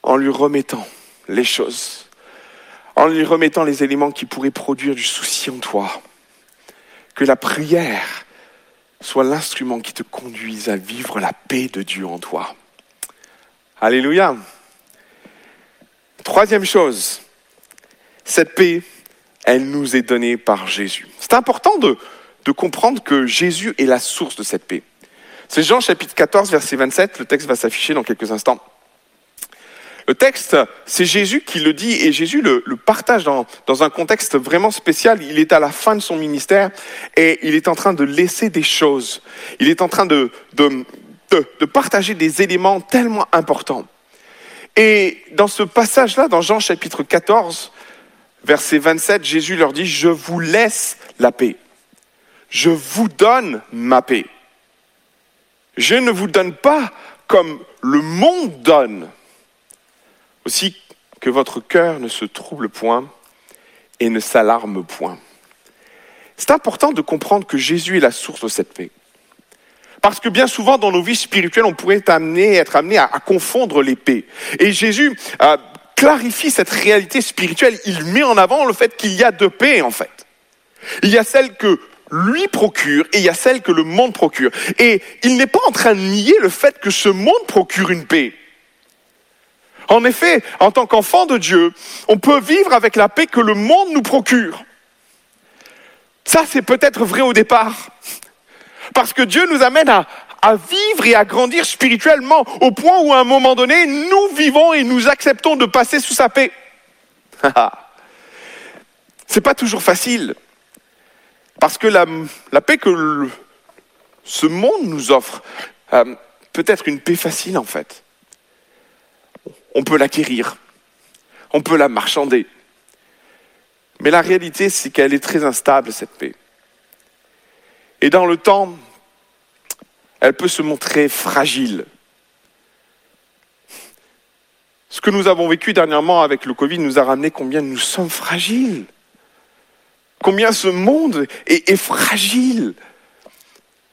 en lui remettant les choses, en lui remettant les éléments qui pourraient produire du souci en toi, que la prière soit l'instrument qui te conduise à vivre la paix de Dieu en toi. Alléluia. Troisième chose, cette paix, elle nous est donnée par Jésus. C'est important de, de comprendre que Jésus est la source de cette paix. C'est Jean chapitre 14, verset 27, le texte va s'afficher dans quelques instants. Le texte, c'est Jésus qui le dit et Jésus le, partage dans, un contexte vraiment spécial. Il est à la fin de son ministère et il est en train de laisser des choses. Il est en train de partager des éléments tellement importants. Et dans ce passage-là, dans Jean chapitre 14, verset 27, Jésus leur dit, je vous laisse la paix. Je vous donne ma paix. Je ne vous donne pas comme le monde donne. Aussi que votre cœur ne se trouble point et ne s'alarme point. C'est important de comprendre que Jésus est la source de cette paix. Parce que bien souvent dans nos vies spirituelles, on pourrait être amené, à confondre les paix. Et Jésus euh, clarifie cette réalité spirituelle. Il met en avant le fait qu'il y a deux paix en fait. Il y a celle que lui procure et il y a celle que le monde procure. Et il n'est pas en train de nier le fait que ce monde procure une paix. En effet, en tant qu'enfant de Dieu, on peut vivre avec la paix que le monde nous procure. Ça, c'est peut-être vrai au départ. Parce que Dieu nous amène à, vivre et à grandir spirituellement au point où à un moment donné, nous vivons et nous acceptons de passer sous sa paix. c'est pas toujours facile. Parce que la, paix que ce monde nous offre euh, peut être une paix facile en fait on peut l'acquérir, on peut la marchander. Mais la réalité, c'est qu'elle est très instable, cette paix. Et dans le temps, elle peut se montrer fragile. ce que nous avons vécu dernièrement avec le Covid nous a ramené combien nous sommes fragiles. Combien ce monde est, fragile.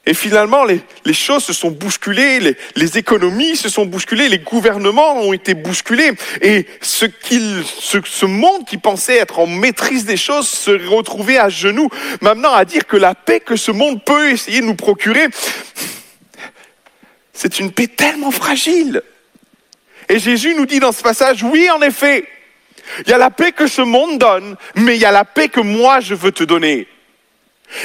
Et finalement, les, choses se sont bousculées, les, économies se sont bousculées, les gouvernements ont été bousculés. Et ce, ce monde qui pensait être en maîtrise des choses se retrouvait à genoux, maintenant à dire que la paix que ce monde peut essayer de nous procurer, c'est une paix tellement fragile. Et Jésus nous dit dans ce passage, oui, en effet, il y a la paix que ce monde donne, mais il y a la paix que moi je veux te donner.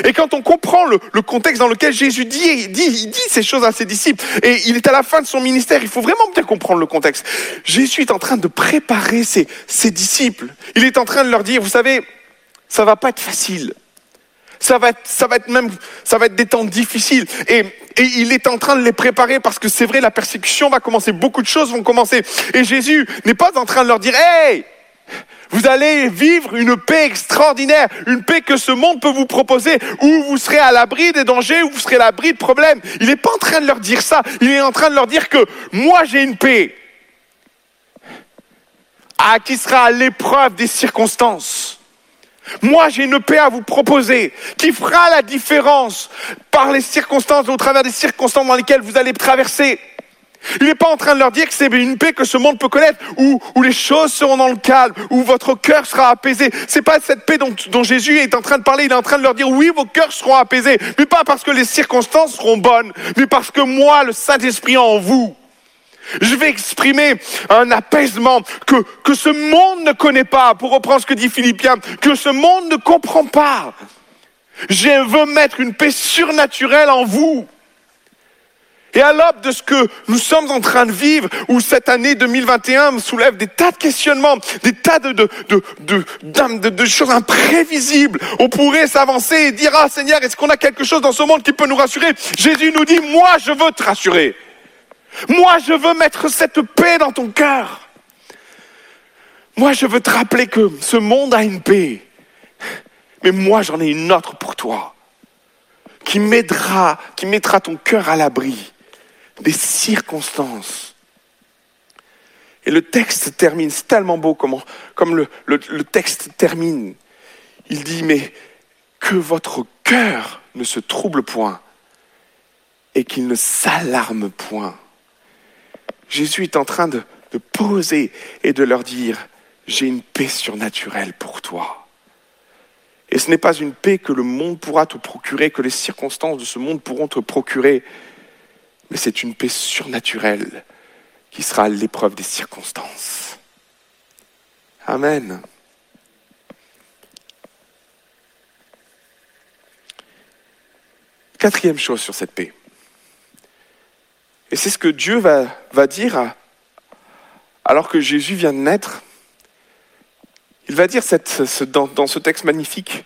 Et quand on comprend le, le contexte dans lequel Jésus dit, dit, dit ces choses à ses disciples, et il est à la fin de son ministère, il faut vraiment bien comprendre le contexte. Jésus est en train de préparer ses, ses disciples. Il est en train de leur dire, vous savez, ça va pas être facile. Ça va être, ça va être même, ça va être des temps difficiles. Et, et il est en train de les préparer parce que c'est vrai, la persécution va commencer, beaucoup de choses vont commencer. Et Jésus n'est pas en train de leur dire, hey, vous allez vivre une paix extraordinaire, une paix que ce monde peut vous proposer, où vous serez à l'abri des dangers, où vous serez à l'abri de problèmes. Il n'est pas en train de leur dire ça, il est en train de leur dire que moi j'ai une paix ah, qui sera à l'épreuve des circonstances. Moi, j'ai une paix à vous proposer qui fera la différence par les circonstances, au travers des circonstances dans lesquelles vous allez traverser. Il n'est pas en train de leur dire que c'est une paix que ce monde peut connaître, où, où, les choses seront dans le calme, où votre cœur sera apaisé. C'est pas cette paix dont, dont, Jésus est en train de parler. Il est en train de leur dire oui, vos cœurs seront apaisés, mais pas parce que les circonstances seront bonnes, mais parce que moi, le Saint-Esprit en vous, je vais exprimer un apaisement que, que ce monde ne connaît pas, pour reprendre ce que dit Philippiens, que ce monde ne comprend pas. Je veux mettre une paix surnaturelle en vous. Et à l'aube de ce que nous sommes en train de vivre, où cette année 2021 me soulève des tas de questionnements, des tas de, de, de, de, choses imprévisibles, on pourrait s'avancer et dire, ah Seigneur, est-ce qu'on a quelque chose dans ce monde qui peut nous rassurer? Jésus nous dit, moi je veux te rassurer. Moi je veux mettre cette paix dans ton cœur. Moi je veux te rappeler que ce monde a une paix. Mais moi j'en ai une autre pour toi qui m'aidera, qui mettra ton cœur à l'abri des circonstances. Et le texte termine, c'est tellement beau comment, comme le, le, texte termine. Il dit, mais que votre cœur ne se trouble point et qu'il ne s'alarme point. Jésus est en train de, de poser et de leur dire, j'ai une paix surnaturelle pour toi. Et ce n'est pas une paix que le monde pourra te procurer, que les circonstances de ce monde pourront te procurer, mais c'est une paix surnaturelle qui sera à l'épreuve des circonstances. Amen. Quatrième chose sur cette paix. Et c'est ce que Dieu va, dire alors que Jésus vient de naître. Il va dire dans, ce texte magnifique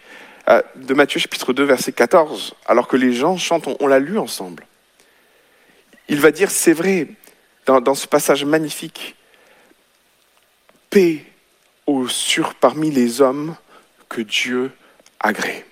euh, de Matthieu chapitre 2 verset 14, alors que les gens chantent, on l'a lu ensemble. Il va dire, c'est vrai, dans, ce passage magnifique, paix au sur parmi les hommes que Dieu agrée.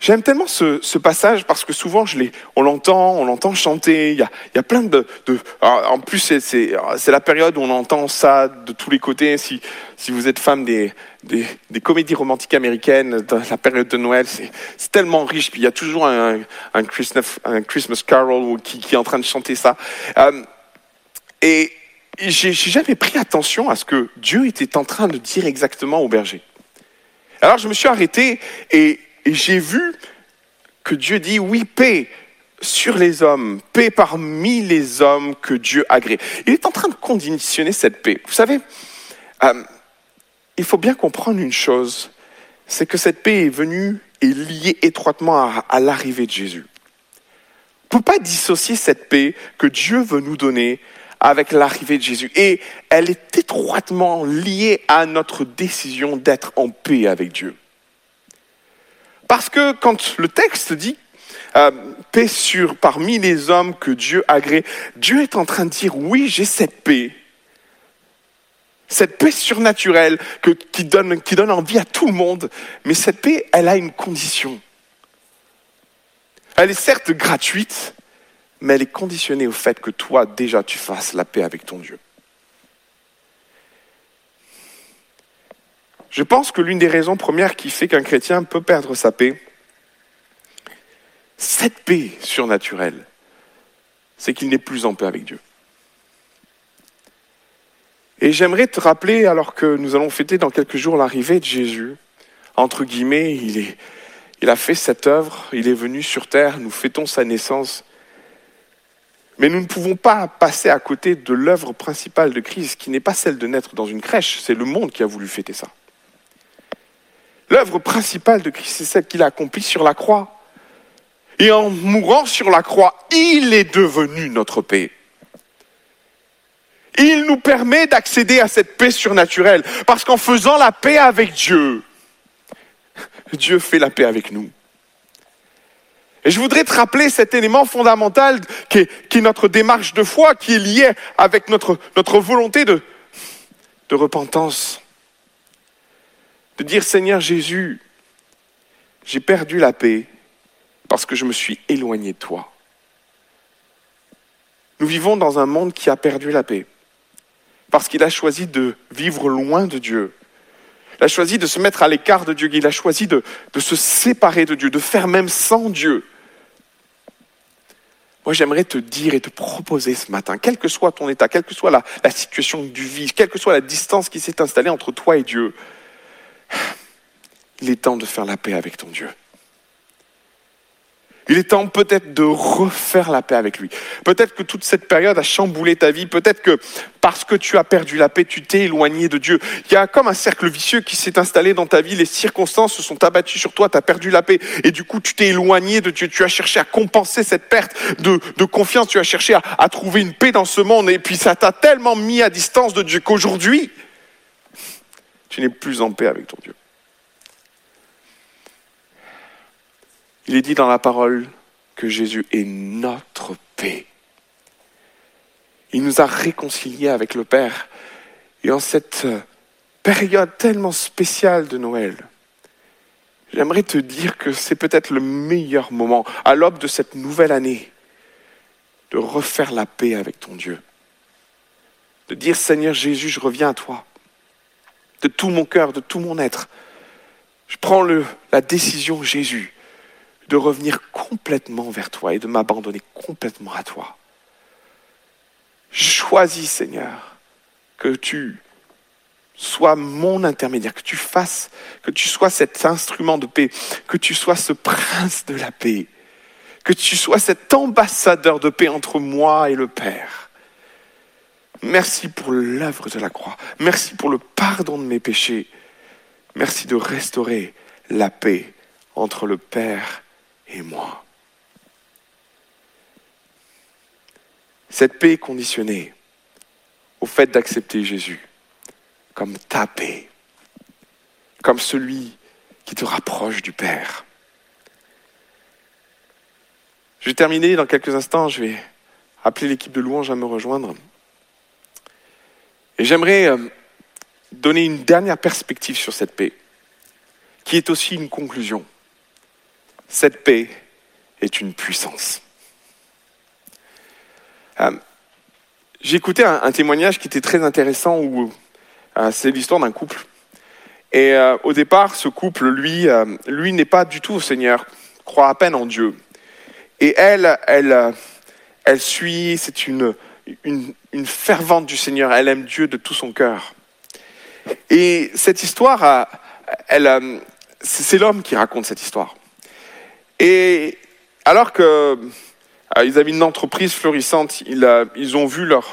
J'aime tellement ce, ce, passage parce que souvent je on l'entend, on l'entend chanter. Il y a, y a plein de, de en plus c'est la période où on entend ça de tous les côtés. Si, si vous êtes fan des, des, des comédies romantiques américaines, dans la période de Noël, c'est tellement riche. Puis il y a toujours un, un, Christmas, un Christmas Carol qui, qui, est en train de chanter ça. Euh, et j'ai jamais pris attention à ce que Dieu était en train de dire exactement au berger. Alors je me suis arrêté et et j'ai vu que Dieu dit oui, paix sur les hommes, paix parmi les hommes que Dieu agrée. Il est en train de conditionner cette paix. Vous savez, euh, il faut bien comprendre une chose, c'est que cette paix est venue et liée étroitement à, à l'arrivée de Jésus. On ne peut pas dissocier cette paix que Dieu veut nous donner avec l'arrivée de Jésus. Et elle est étroitement liée à notre décision d'être en paix avec Dieu. Parce que quand le texte dit euh, paix sur parmi les hommes que Dieu agrée, Dieu est en train de dire oui, j'ai cette paix. Cette paix surnaturelle que, qui, donne, qui donne envie à tout le monde, mais cette paix, elle a une condition. Elle est certes gratuite, mais elle est conditionnée au fait que toi, déjà, tu fasses la paix avec ton Dieu. Je pense que l'une des raisons premières qui fait qu'un chrétien peut perdre sa paix, cette paix surnaturelle, c'est qu'il n'est plus en paix avec Dieu. Et j'aimerais te rappeler, alors que nous allons fêter dans quelques jours l'arrivée de Jésus, entre guillemets, il, a fait cette œuvre, il est venu sur terre, nous fêtons sa naissance. Mais nous ne pouvons pas passer à côté de l'œuvre principale de Christ, qui n'est pas celle de naître dans une crèche, c'est le monde qui a voulu fêter ça. L'œuvre principale de Christ, c'est celle qu'il a accomplie sur la croix. Et en mourant sur la croix, il est devenu notre paix. Il nous permet d'accéder à cette paix surnaturelle, parce qu'en faisant la paix avec Dieu, Dieu fait la paix avec nous. Et je voudrais te rappeler cet élément fondamental qui est, notre démarche de foi, qui est lié avec notre, volonté de repentance. De dire Seigneur Jésus, j'ai perdu la paix parce que je me suis éloigné de toi. Nous vivons dans un monde qui a perdu la paix parce qu'il a choisi de vivre loin de Dieu. Il a choisi de se mettre à l'écart de Dieu. Il a choisi de, se séparer de Dieu, de faire même sans Dieu. Moi, j'aimerais te dire et te proposer ce matin, quel que soit ton état, quelle que soit la, situation du vie, quelle que soit la distance qui s'est installée entre toi et Dieu, il est temps de faire la paix avec ton Dieu. Il est temps peut-être de refaire la paix avec lui. Peut-être que toute cette période a chamboulé ta vie. Peut-être que parce que tu as perdu la paix, tu t'es éloigné de Dieu. Il y a comme un cercle vicieux qui s'est installé dans ta vie. Les circonstances se sont abattues sur toi. Tu as perdu la paix. Et du coup, tu t'es éloigné de Dieu. Tu as cherché à compenser cette perte de, confiance. Tu as cherché à, à trouver une paix dans ce monde. Et puis ça t'a tellement mis à distance de Dieu qu'aujourd'hui, tu n'es plus en paix avec ton Dieu. Il est dit dans la parole que Jésus est notre paix. Il nous a réconciliés avec le Père. Et en cette période tellement spéciale de Noël, j'aimerais te dire que c'est peut-être le meilleur moment, à l'aube de cette nouvelle année, de refaire la paix avec ton Dieu. De dire Seigneur Jésus, je reviens à toi. De tout mon cœur, de tout mon être. Je prends le, la décision, Jésus, de revenir complètement vers toi et de m'abandonner complètement à toi. Choisis, Seigneur, que tu sois mon intermédiaire, que tu fasses, que tu sois cet instrument de paix, que tu sois ce prince de la paix, que tu sois cet ambassadeur de paix entre moi et le Père. Merci pour l'œuvre de la croix. Merci pour le pardon de mes péchés. Merci de restaurer la paix entre le Père et moi. Cette paix est conditionnée au fait d'accepter Jésus comme ta paix, comme celui qui te rapproche du Père. Je vais terminer dans quelques instants, je vais appeler l'équipe de louange à me rejoindre. Et j'aimerais euh, donner une dernière perspective sur cette paix, qui est aussi une conclusion. Cette paix est une puissance. Euh, j'ai écouté un, témoignage qui était très intéressant où euh, c'est l'histoire d'un couple. Et euh, au départ, ce couple, lui, lui n'est pas du tout au Seigneur, croit à peine en Dieu. Et elle, elle, elle suit, c'est une, une, fervente du Seigneur, elle aime Dieu de tout son cœur. Et cette histoire, elle, c'est l'homme qui raconte cette histoire. Et alors qu'ils euh, avaient une entreprise florissante, ils, ils ont vu leurs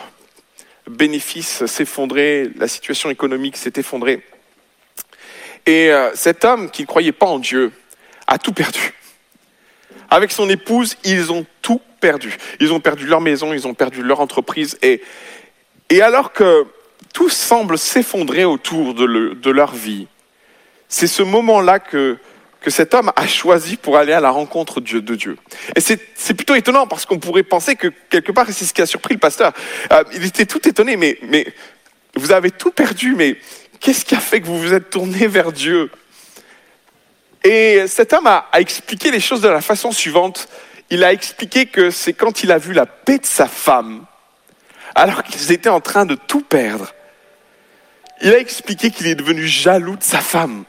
bénéfices s'effondrer, la situation économique s'est effondrée. Et euh, cet homme qui ne croyait pas en Dieu a tout perdu. Avec son épouse, ils ont tout perdu. Ils ont perdu leur maison, ils ont perdu leur entreprise. Et, et alors que tout semble s'effondrer autour de, de leur vie, c'est ce moment-là que que cet homme a choisi pour aller à la rencontre de Dieu. Et c'est plutôt étonnant parce qu'on pourrait penser que quelque part, c'est ce qui a surpris le pasteur. Euh, il était tout étonné, mais, mais vous avez tout perdu, mais qu'est-ce qui a fait que vous vous êtes tourné vers Dieu? Et cet homme a expliqué les choses de la façon suivante. Il a expliqué que c'est quand il a vu la paix de sa femme, alors qu'ils étaient en train de tout perdre, il a expliqué qu'il est devenu jaloux de sa femme.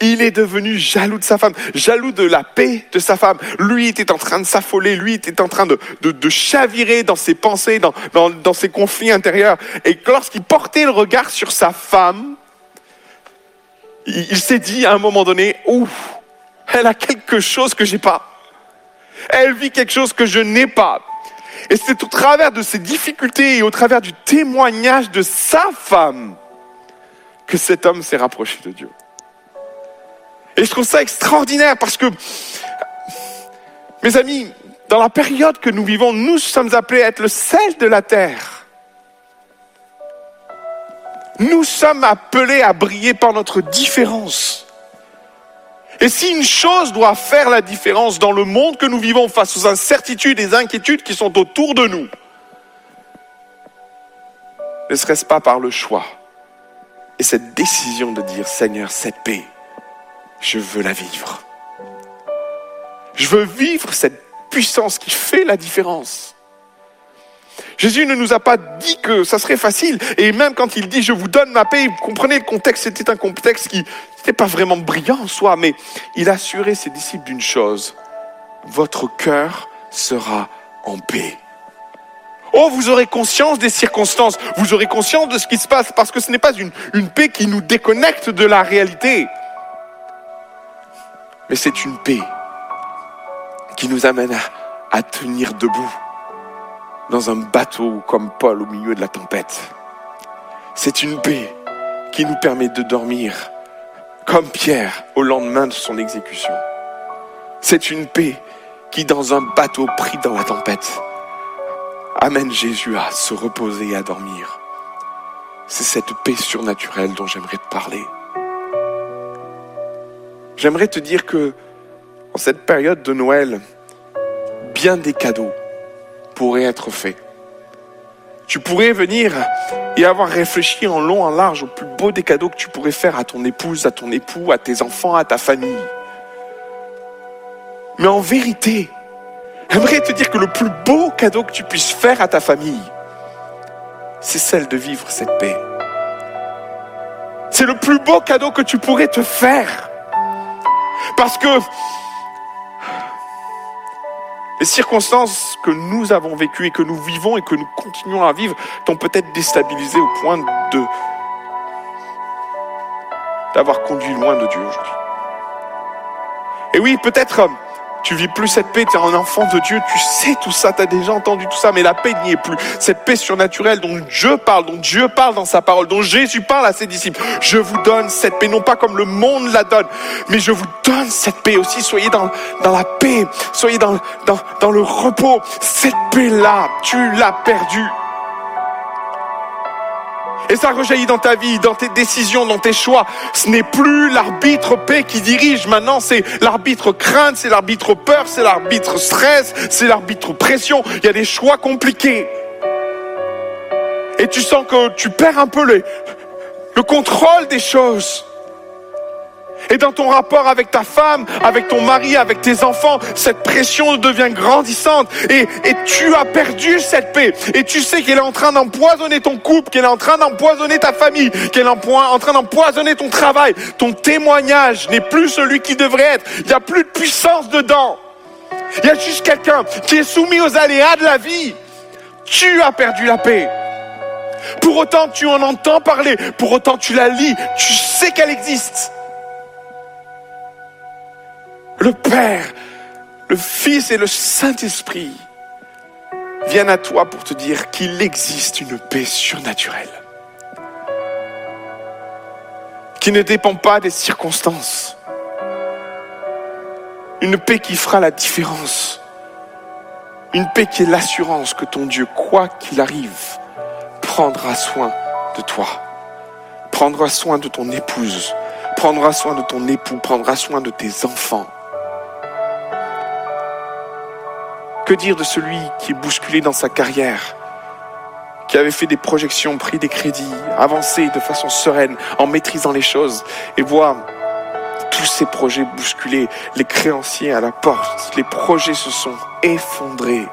Il est devenu jaloux de sa femme, jaloux de la paix de sa femme. Lui était en train de s'affoler, lui était en train de, de, chavirer dans ses pensées, dans, dans, dans ses conflits intérieurs. Et lorsqu'il portait le regard sur sa femme, il, il s'est dit à un moment donné, ouf, elle a quelque chose que j'ai pas. Elle vit quelque chose que je n'ai pas. Et c'est au travers de ces difficultés et au travers du témoignage de sa femme que cet homme s'est rapproché de Dieu. Et je trouve ça extraordinaire parce que, mes amis, dans la période que nous vivons, nous sommes appelés à être le sel de la terre. Nous sommes appelés à briller par notre différence. Et si une chose doit faire la différence dans le monde que nous vivons face aux incertitudes et inquiétudes qui sont autour de nous, ne serait-ce pas par le choix et cette décision de dire Seigneur, cette paix, je veux la vivre. Je veux vivre cette puissance qui fait la différence. Jésus ne nous a pas dit que ça serait facile. Et même quand il dit je vous donne ma paix, vous comprenez le contexte, c'était un contexte qui n'était pas vraiment brillant en soi, mais il assurait ses disciples d'une chose. Votre cœur sera en paix. Oh, vous aurez conscience des circonstances, vous aurez conscience de ce qui se passe, parce que ce n'est pas une, paix qui nous déconnecte de la réalité, mais c'est une paix qui nous amène à tenir debout dans un bateau comme Paul au milieu de la tempête. C'est une paix qui nous permet de dormir comme Pierre au lendemain de son exécution. C'est une paix qui, dans un bateau pris dans la tempête, amène Jésus à se reposer et à dormir. C'est cette paix surnaturelle dont j'aimerais te parler. J'aimerais te dire que, en cette période de Noël, bien des cadeaux pourrait être fait. Tu pourrais venir et avoir réfléchi en long, en large au plus beau des cadeaux que tu pourrais faire à ton épouse, à ton époux, à tes enfants, à ta famille. Mais en vérité, j'aimerais te dire que le plus beau cadeau que tu puisses faire à ta famille, c'est celle de vivre cette paix. C'est le plus beau cadeau que tu pourrais te faire. Parce que les circonstances que nous avons vécues et que nous vivons et que nous continuons à vivre t'ont peut-être déstabilisé au point de d'avoir conduit loin de Dieu aujourd'hui. Et oui, peut-être tu vis plus cette paix, tu es un enfant de Dieu, tu sais tout ça, tu as déjà entendu tout ça, mais la paix n'y est plus. Cette paix surnaturelle dont Dieu parle, dont Dieu parle dans sa parole, dont Jésus parle à ses disciples. Je vous donne cette paix, non pas comme le monde la donne, mais je vous donne cette paix aussi. Soyez dans, la paix, soyez dans, dans, dans le repos. Cette paix-là, tu l'as perdue. Et ça rejaillit dans ta vie, dans tes décisions, dans tes choix. Ce n'est plus l'arbitre paix qui dirige. Maintenant, c'est l'arbitre crainte, c'est l'arbitre peur, c'est l'arbitre stress, c'est l'arbitre pression. Il y a des choix compliqués. Et tu sens que tu perds un peu le, le contrôle des choses. Et dans ton rapport avec ta femme, avec ton mari, avec tes enfants, cette pression devient grandissante. Et, et tu as perdu cette paix. Et tu sais qu'elle est en train d'empoisonner ton couple, qu'elle est en train d'empoisonner ta famille, qu'elle est en train d'empoisonner ton travail. Ton témoignage n'est plus celui qui devrait être. Il n'y a plus de puissance dedans. Il y a juste quelqu'un qui est soumis aux aléas de la vie. Tu as perdu la paix. Pour autant, tu en entends parler. Pour autant, tu la lis. Tu sais qu'elle existe le Père, le Fils et le Saint-Esprit viennent à toi pour te dire qu'il existe une paix surnaturelle, qui ne dépend pas des circonstances, une paix qui fera la différence, une paix qui est l'assurance que ton Dieu, quoi qu'il arrive, prendra soin de toi, prendra soin de ton épouse, prendra soin de ton époux, prendra soin de tes enfants Que dire de celui qui est bousculé dans sa carrière, qui avait fait des projections, pris des crédits, avancé de façon sereine, en maîtrisant les choses, et voit tous ces projets bousculés, les créanciers à la porte, les projets se sont effondrés.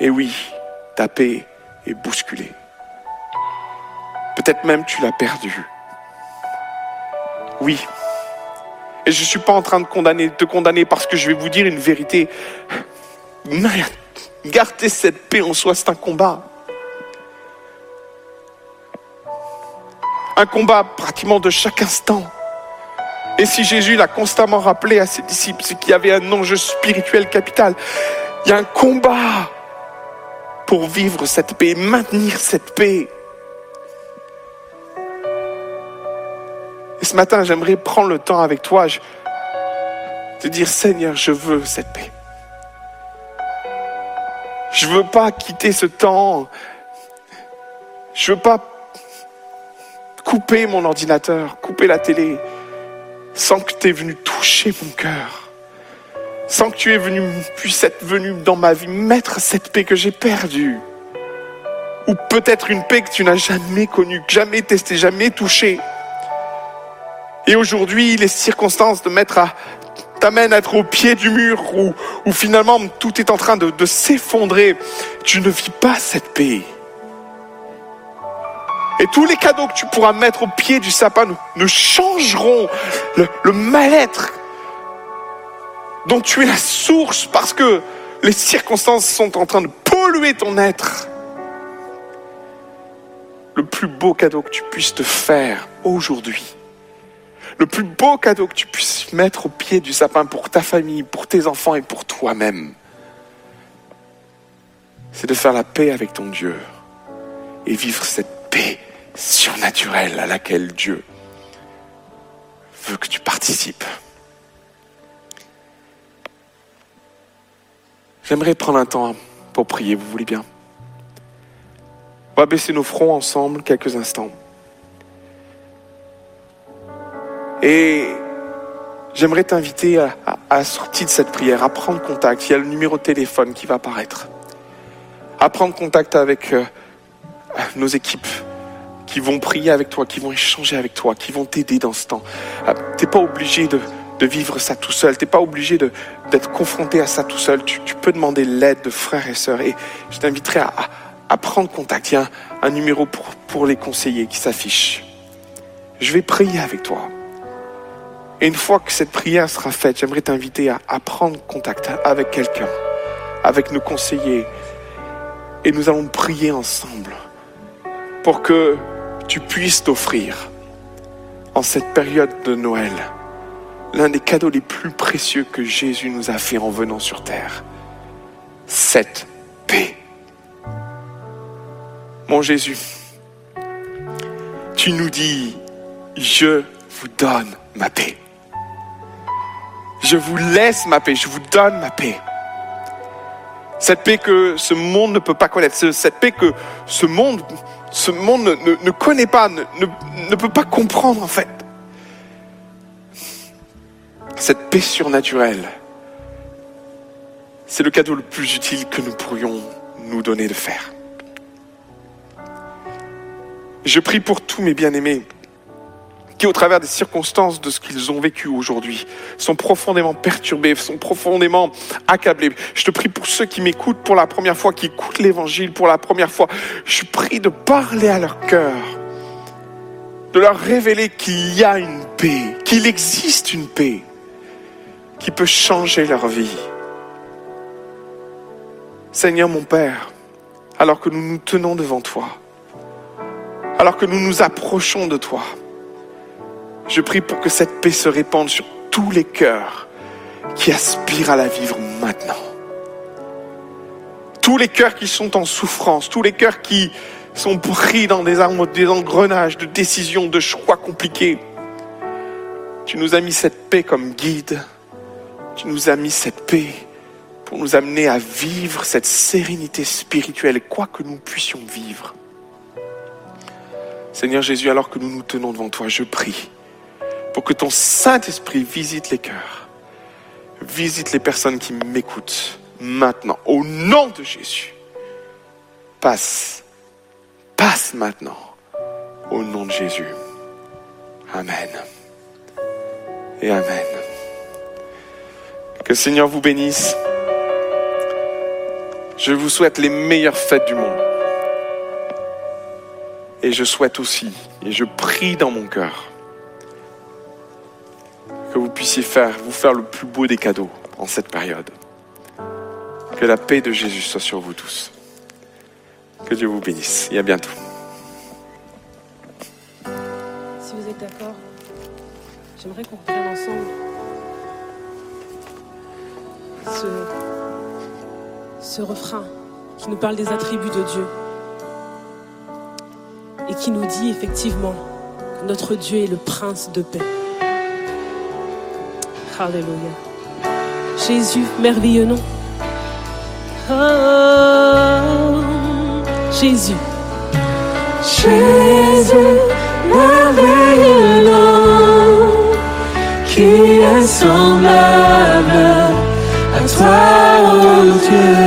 Et oui, ta paix est bousculée. Peut-être même tu l'as perdu. Oui. Et je ne suis pas en train de te condamner parce que je vais vous dire une vérité. Garder cette paix en soi, c'est un combat. Un combat pratiquement de chaque instant. Et si Jésus l'a constamment rappelé à ses disciples, c'est qu'il y avait un enjeu spirituel capital. Il y a un combat pour vivre cette paix, maintenir cette paix. Et ce matin, j'aimerais prendre le temps avec toi de dire, Seigneur, je veux cette paix. Je veux pas quitter ce temps. Je veux pas couper mon ordinateur, couper la télé, sans que tu es venu toucher mon cœur, sans que tu es venu, puisse être venu dans ma vie mettre cette paix que j'ai perdue, ou peut-être une paix que tu n'as jamais connue, jamais testée, jamais touchée. Et aujourd'hui, les circonstances de mettre à, t'amènent à être au pied du mur où, où finalement tout est en train de, de s'effondrer. Tu ne vis pas cette paix. Et tous les cadeaux que tu pourras mettre au pied du sapin ne changeront le, le mal-être dont tu es la source parce que les circonstances sont en train de polluer ton être. Le plus beau cadeau que tu puisses te faire aujourd'hui, le plus beau cadeau que tu puisses mettre au pied du sapin pour ta famille, pour tes enfants et pour toi-même, c'est de faire la paix avec ton Dieu et vivre cette paix surnaturelle à laquelle Dieu veut que tu participes. J'aimerais prendre un temps pour prier, vous voulez bien? On va baisser nos fronts ensemble quelques instants. Et j'aimerais t'inviter à, à, de cette prière, à prendre contact. Il y a le numéro de téléphone qui va apparaître. À prendre contact avec euh, nos équipes qui vont prier avec toi, qui vont échanger avec toi, qui vont t'aider dans ce temps. Tu n'es pas obligé de, vivre ça tout seul. Tu n'es pas obligé d'être confronté à ça tout seul. Tu, peux demander l'aide de frères et sœurs. Et je t'inviterai à, prendre contact. Il y a un, numéro pour les conseillers qui s'affiche. Je vais prier avec toi. Et une fois que cette prière sera faite, j'aimerais t'inviter à, prendre contact avec quelqu'un, avec nos conseillers. Et nous allons prier ensemble pour que tu puisses t'offrir en cette période de Noël l'un des cadeaux les plus précieux que Jésus nous a fait en venant sur terre. Cette paix. Mon Jésus, tu nous dis, je vous donne ma paix. Je vous laisse ma paix, je vous donne ma paix. Cette paix que ce monde ne peut pas connaître, cette paix que ce monde, ne, connaît pas, ne, ne, peut pas comprendre en fait. Cette paix surnaturelle, c'est le cadeau le plus utile que nous pourrions nous donner de faire. Je prie pour tous mes bien-aimés qui, au travers des circonstances de ce qu'ils ont vécu aujourd'hui, sont profondément perturbés, sont profondément accablés. Je te prie pour ceux qui m'écoutent pour la première fois, qui écoutent l'évangile pour la première fois. Je prie de parler à leur cœur, de leur révéler qu'il y a une paix, qu'il existe une paix qui peut changer leur vie. Seigneur mon Père, alors que nous nous tenons devant toi, alors que nous nous approchons de toi, je prie pour que cette paix se répande sur tous les cœurs qui aspirent à la vivre maintenant. Tous les cœurs qui sont en souffrance, tous les cœurs qui sont pris dans des, des engrenages de décisions, de choix compliqués. Tu nous as mis cette paix comme guide. Tu nous as mis cette paix pour nous amener à vivre cette sérénité spirituelle, quoi que nous puissions vivre. Seigneur Jésus, alors que nous nous tenons devant toi, je prie pour que ton Saint-Esprit visite les cœurs, visite les personnes qui m'écoutent maintenant, au nom de Jésus. Passe, passe maintenant, au nom de Jésus. Amen. Et Amen. Que le Seigneur vous bénisse. Je vous souhaite les meilleures fêtes du monde. Et je souhaite aussi, et je prie dans mon cœur, que vous puissiez faire, vous faire le plus beau des cadeaux en cette période. Que la paix de Jésus soit sur vous tous. Que Dieu vous bénisse et à bientôt. Si vous êtes d'accord, j'aimerais qu'on reprenne ensemble ce, ce refrain qui nous parle des attributs de Dieu et qui nous dit effectivement que notre Dieu est le prince de paix. Alléluia. Jésus, merveilleux nom. Oh, Jésus. Jésus, merveilleux nom, qui est semblable à toi, ô Dieu.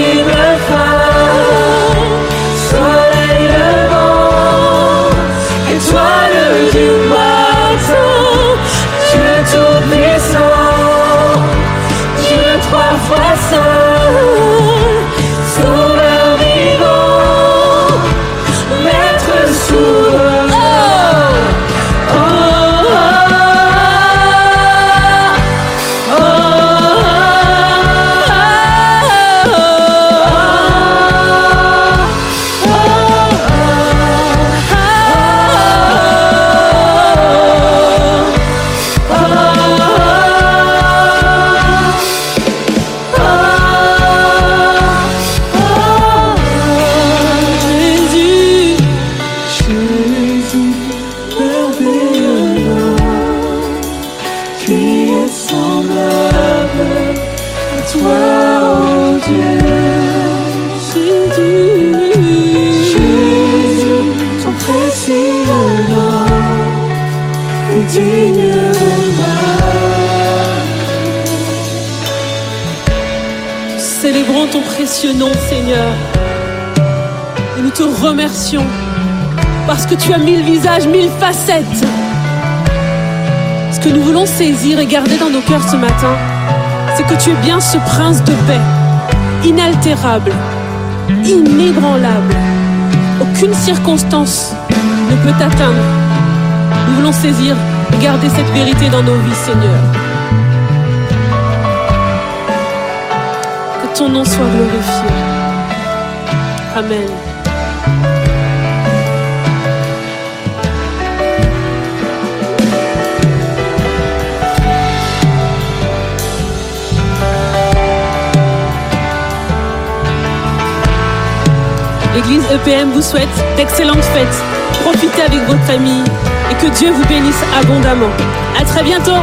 你的发 tu as mille visages, mille facettes. Ce que nous voulons saisir et garder dans nos cœurs ce matin, c'est que tu es bien ce prince de paix, inaltérable, inébranlable. Aucune circonstance ne peut t'atteindre. Nous voulons saisir et garder cette vérité dans nos vies, Seigneur. Que ton nom soit glorifié. Amen. L'église EPM vous souhaite d'excellentes fêtes. Profitez avec votre famille et que Dieu vous bénisse abondamment. À très bientôt.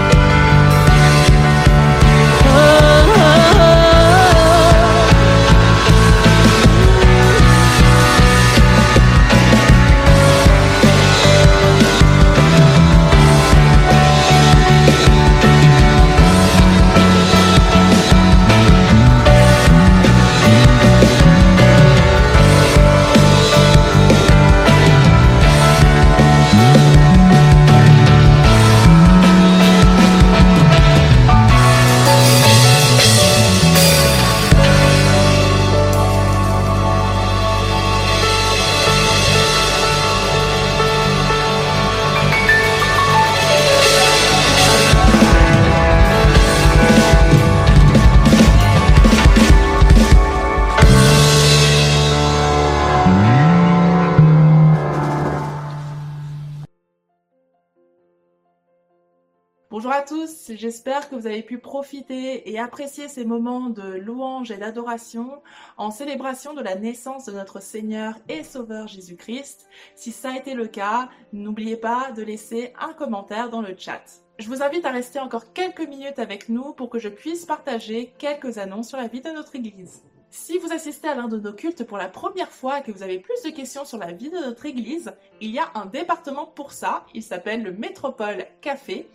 J'espère que vous avez pu profiter et apprécier ces moments de louange et d'adoration en célébration de la naissance de notre Seigneur et Sauveur Jésus-Christ. Si ça a été le cas, n'oubliez pas de laisser un commentaire dans le chat. Je vous invite à rester encore quelques minutes avec nous pour que je puisse partager quelques annonces sur la vie de notre Église. Si vous assistez à l'un de nos cultes pour la première fois et que vous avez plus de questions sur la vie de notre Église, il y a un département pour ça, il s'appelle le Métropole Café.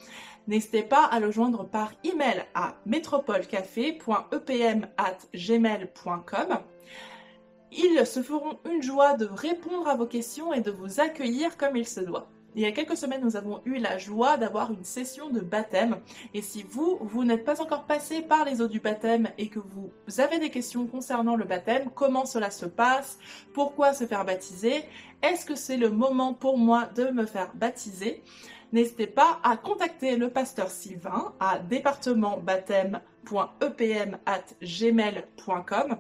N'hésitez pas à le joindre par email à métropolecafé.epm@gmail.com. Ils se feront une joie de répondre à vos questions et de vous accueillir comme il se doit. Il y a quelques semaines, nous avons eu la joie d'avoir une session de baptême. Et si vous, vous n'êtes pas encore passé par les eaux du baptême et que vous avez des questions concernant le baptême, comment cela se passe, pourquoi se faire baptiser, est-ce que c'est le moment pour moi de me faire baptiser? N'hésitez pas à contacter le pasteur Sylvain à département-baptême.epm@gmail.com.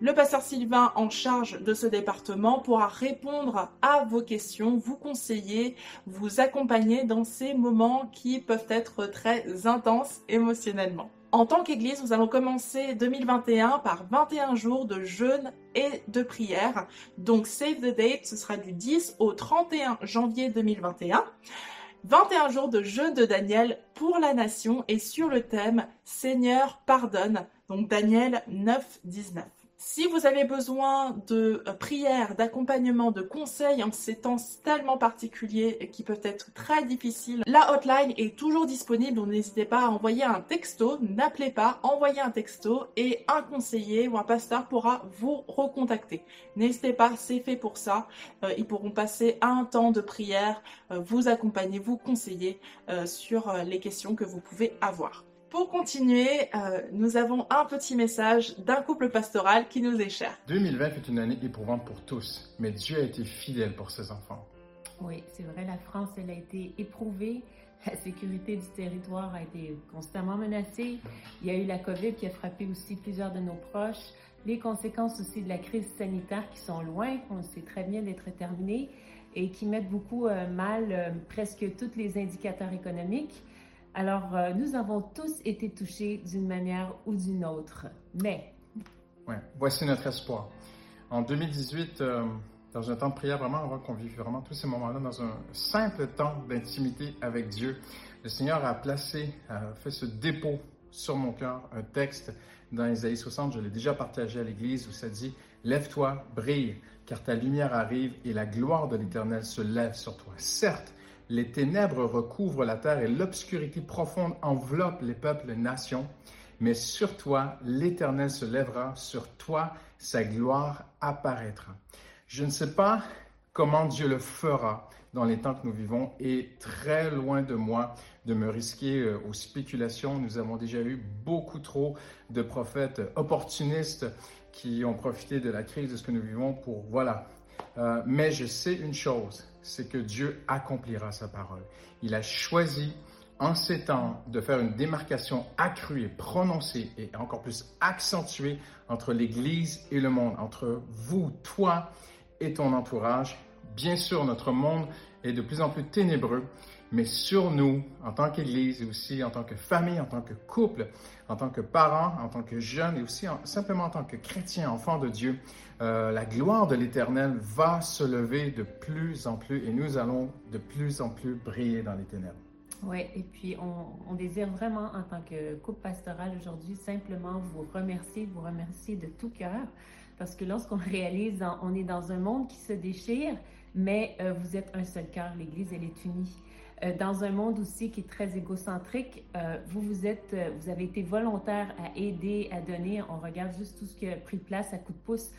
Le pasteur Sylvain en charge de ce département pourra répondre à vos questions, vous conseiller, vous accompagner dans ces moments qui peuvent être très intenses émotionnellement. En tant qu'Église, nous allons commencer 2021 par 21 jours de jeûne et de prière. Donc save the date, ce sera du 10 au 31 janvier 2021. 21 jours de jeûne de Daniel pour la nation et sur le thème Seigneur pardonne. Donc Daniel 9, 19. Si vous avez besoin de euh, prières, d'accompagnement, de conseils en ces temps tellement particuliers qui peuvent être très difficiles, la hotline est toujours disponible, donc n'hésitez pas à envoyer un texto, n'appelez pas, envoyez un texto et un conseiller ou un pasteur pourra vous recontacter. N'hésitez pas, c'est fait pour ça. Euh, ils pourront passer un temps de prière, euh, vous accompagner, vous conseiller sur les questions que vous pouvez avoir. Pour continuer, euh, nous avons un petit message d'un couple pastoral qui nous est cher. 2020 fut une année éprouvante pour tous, mais Dieu a été fidèle pour ses enfants. Oui, c'est vrai, la France, elle a été éprouvée. La sécurité du territoire a été constamment menacée. Il y a eu la COVID qui a frappé aussi plusieurs de nos proches. Les conséquences aussi de la crise sanitaire qui sont loin, on sait très bien d'être terminées et qui mettent beaucoup euh, mal euh, presque tous les indicateurs économiques. Alors, euh, nous avons tous été touchés d'une manière ou d'une autre. Mais... Ouais, voici notre espoir. En 2018, euh, dans un temps de prière, vraiment, avant qu'on vive vraiment tous ces moments-là, dans un simple temps d'intimité avec Dieu, le Seigneur a placé, a fait ce dépôt sur mon cœur, un texte dans Isaïe 60, je l'ai déjà partagé à l'Église, où ça dit, Lève-toi, brille, car ta lumière arrive et la gloire de l'Éternel se lève sur toi. Certes, les ténèbres recouvrent la terre et l'obscurité profonde enveloppe les peuples et nations. Mais sur toi, l'Éternel se lèvera, sur toi, sa gloire apparaîtra. Je ne sais pas comment Dieu le fera dans les temps que nous vivons et très loin de moi de me risquer euh, aux spéculations. Nous avons déjà eu beaucoup trop de prophètes opportunistes qui ont profité de la crise de ce que nous vivons pour, voilà. Euh, mais je sais une chose, c'est que Dieu accomplira sa parole. Il a choisi en ces temps de faire une démarcation accrue et prononcée et encore plus accentuée entre l'Église et le monde, entre vous, toi et ton entourage. Bien sûr, notre monde est de plus en plus ténébreux, mais sur nous, en tant qu'Église et aussi en tant que famille, en tant que couple, en tant que parents, en tant que jeunes et aussi simplement en tant que chrétiens, enfants de Dieu, euh, la gloire de l'Éternel va se lever de plus en plus et nous allons de plus en plus briller dans les ténèbres. Oui, et puis on, désire vraiment en tant que couple pastoral aujourd'hui simplement vous remercier, vous remercier de tout cœur, parce que lorsqu'on réalise, on est dans un monde qui se déchire, mais euh, vous êtes un seul cœur, l'Église, elle est unie. Euh, dans un monde aussi qui est très égocentrique, euh, vous vous êtes, euh, vous avez été volontaire à aider, à donner. On regarde juste tout ce qui a pris place à coup de pouce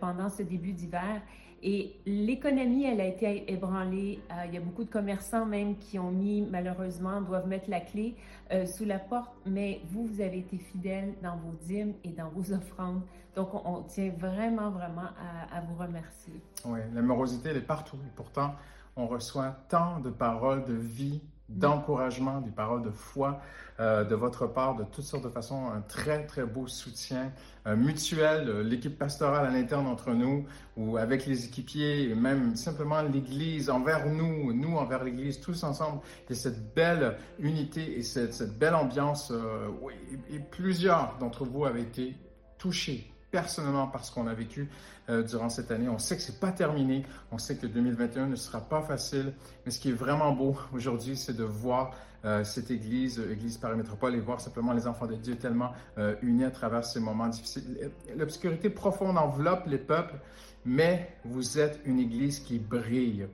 pendant ce début d'hiver. Et l'économie, elle a été ébranlée. il y a beaucoup de commerçants même qui ont mis, malheureusement, doivent mettre la clé sous la porte. Mais vous, vous avez été fidèles dans vos dîmes et dans vos offrandes. Donc, on, tient vraiment, vraiment à, à vous remercier. Oui, la morosité, elle est partout. Et pourtant, on reçoit tant de paroles de vie d'encouragement, des paroles de foi euh, de votre part, de toutes sortes de façons, un très, très beau soutien euh, mutuel, euh, l'équipe pastorale à l'interne entre nous, ou avec les équipiers, et même simplement l'Église envers nous, nous envers l'Église, tous ensemble, et cette belle unité et cette, belle ambiance, et plusieurs d'entre vous avaient été touchés personnellement par ce qu'on a vécu euh, durant cette année. On sait que c'est pas terminé. On sait que 2021 ne sera pas facile. Mais ce qui est vraiment beau aujourd'hui, c'est de voir euh, cette Église, Église Paris Métropole, et voir simplement les enfants de Dieu tellement euh, unis à travers ces moments difficiles. L'obscurité profonde enveloppe les peuples, mais vous êtes une Église qui brille.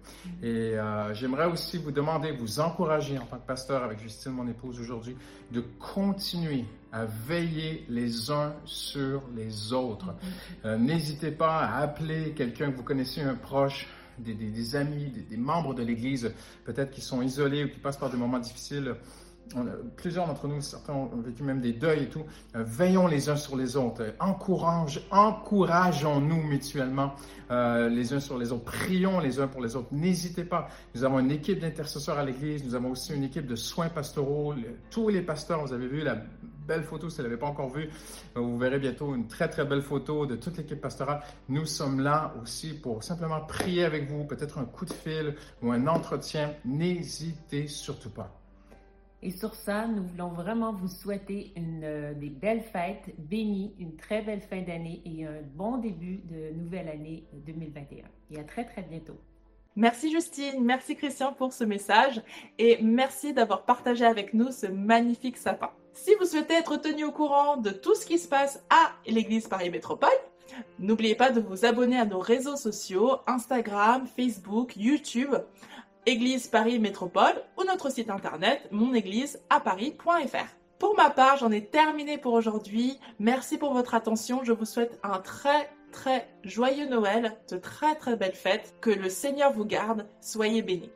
Et j'aimerais aussi vous demander, vous encourager en tant que pasteur avec Justine, mon épouse aujourd'hui, de continuer à veiller les uns sur les autres. Euh, n'hésitez pas à appeler quelqu'un que vous connaissez, un proche, des, des, amis, des, des, membres de l'Église, peut-être qui sont isolés ou qui passent par des moments difficiles plusieurs d'entre nous, certains ont vécu même des deuils et tout. Euh, veillons les uns sur les autres. Encourage, encourageons-nous mutuellement euh, les uns sur les autres. Prions les uns pour les autres. N'hésitez pas. Nous avons une équipe d'intercesseurs à l'Église. Nous avons aussi une équipe de soins pastoraux. tous les pasteurs, vous avez vu la belle photo, si vous ne l'avez pas encore vue, euh, vous verrez bientôt une très très belle photo de toute l'équipe pastorale. Nous sommes là aussi pour simplement prier avec vous, peut-être un coup de fil ou un entretien. N'hésitez surtout pas. Et sur ça, nous voulons vraiment vous souhaiter une, euh, des belles fêtes bénies, une très belle fin d'année et un bon début de nouvelle année 2021. Et à très, très bientôt. Merci Justine, merci Christian pour ce message et merci d'avoir partagé avec nous ce magnifique sapin. Si vous souhaitez être tenu au courant de tout ce qui se passe à l'Église Paris Métropole, n'oubliez pas de vous abonner à nos réseaux sociaux, Instagram, Facebook, YouTube. Église Paris Métropole ou notre site internet monégliseaparis.fr. Pour ma part, j'en ai terminé pour aujourd'hui. Merci pour votre attention. Je vous souhaite un très très joyeux Noël, de très très belles fêtes. Que le Seigneur vous garde. Soyez bénis.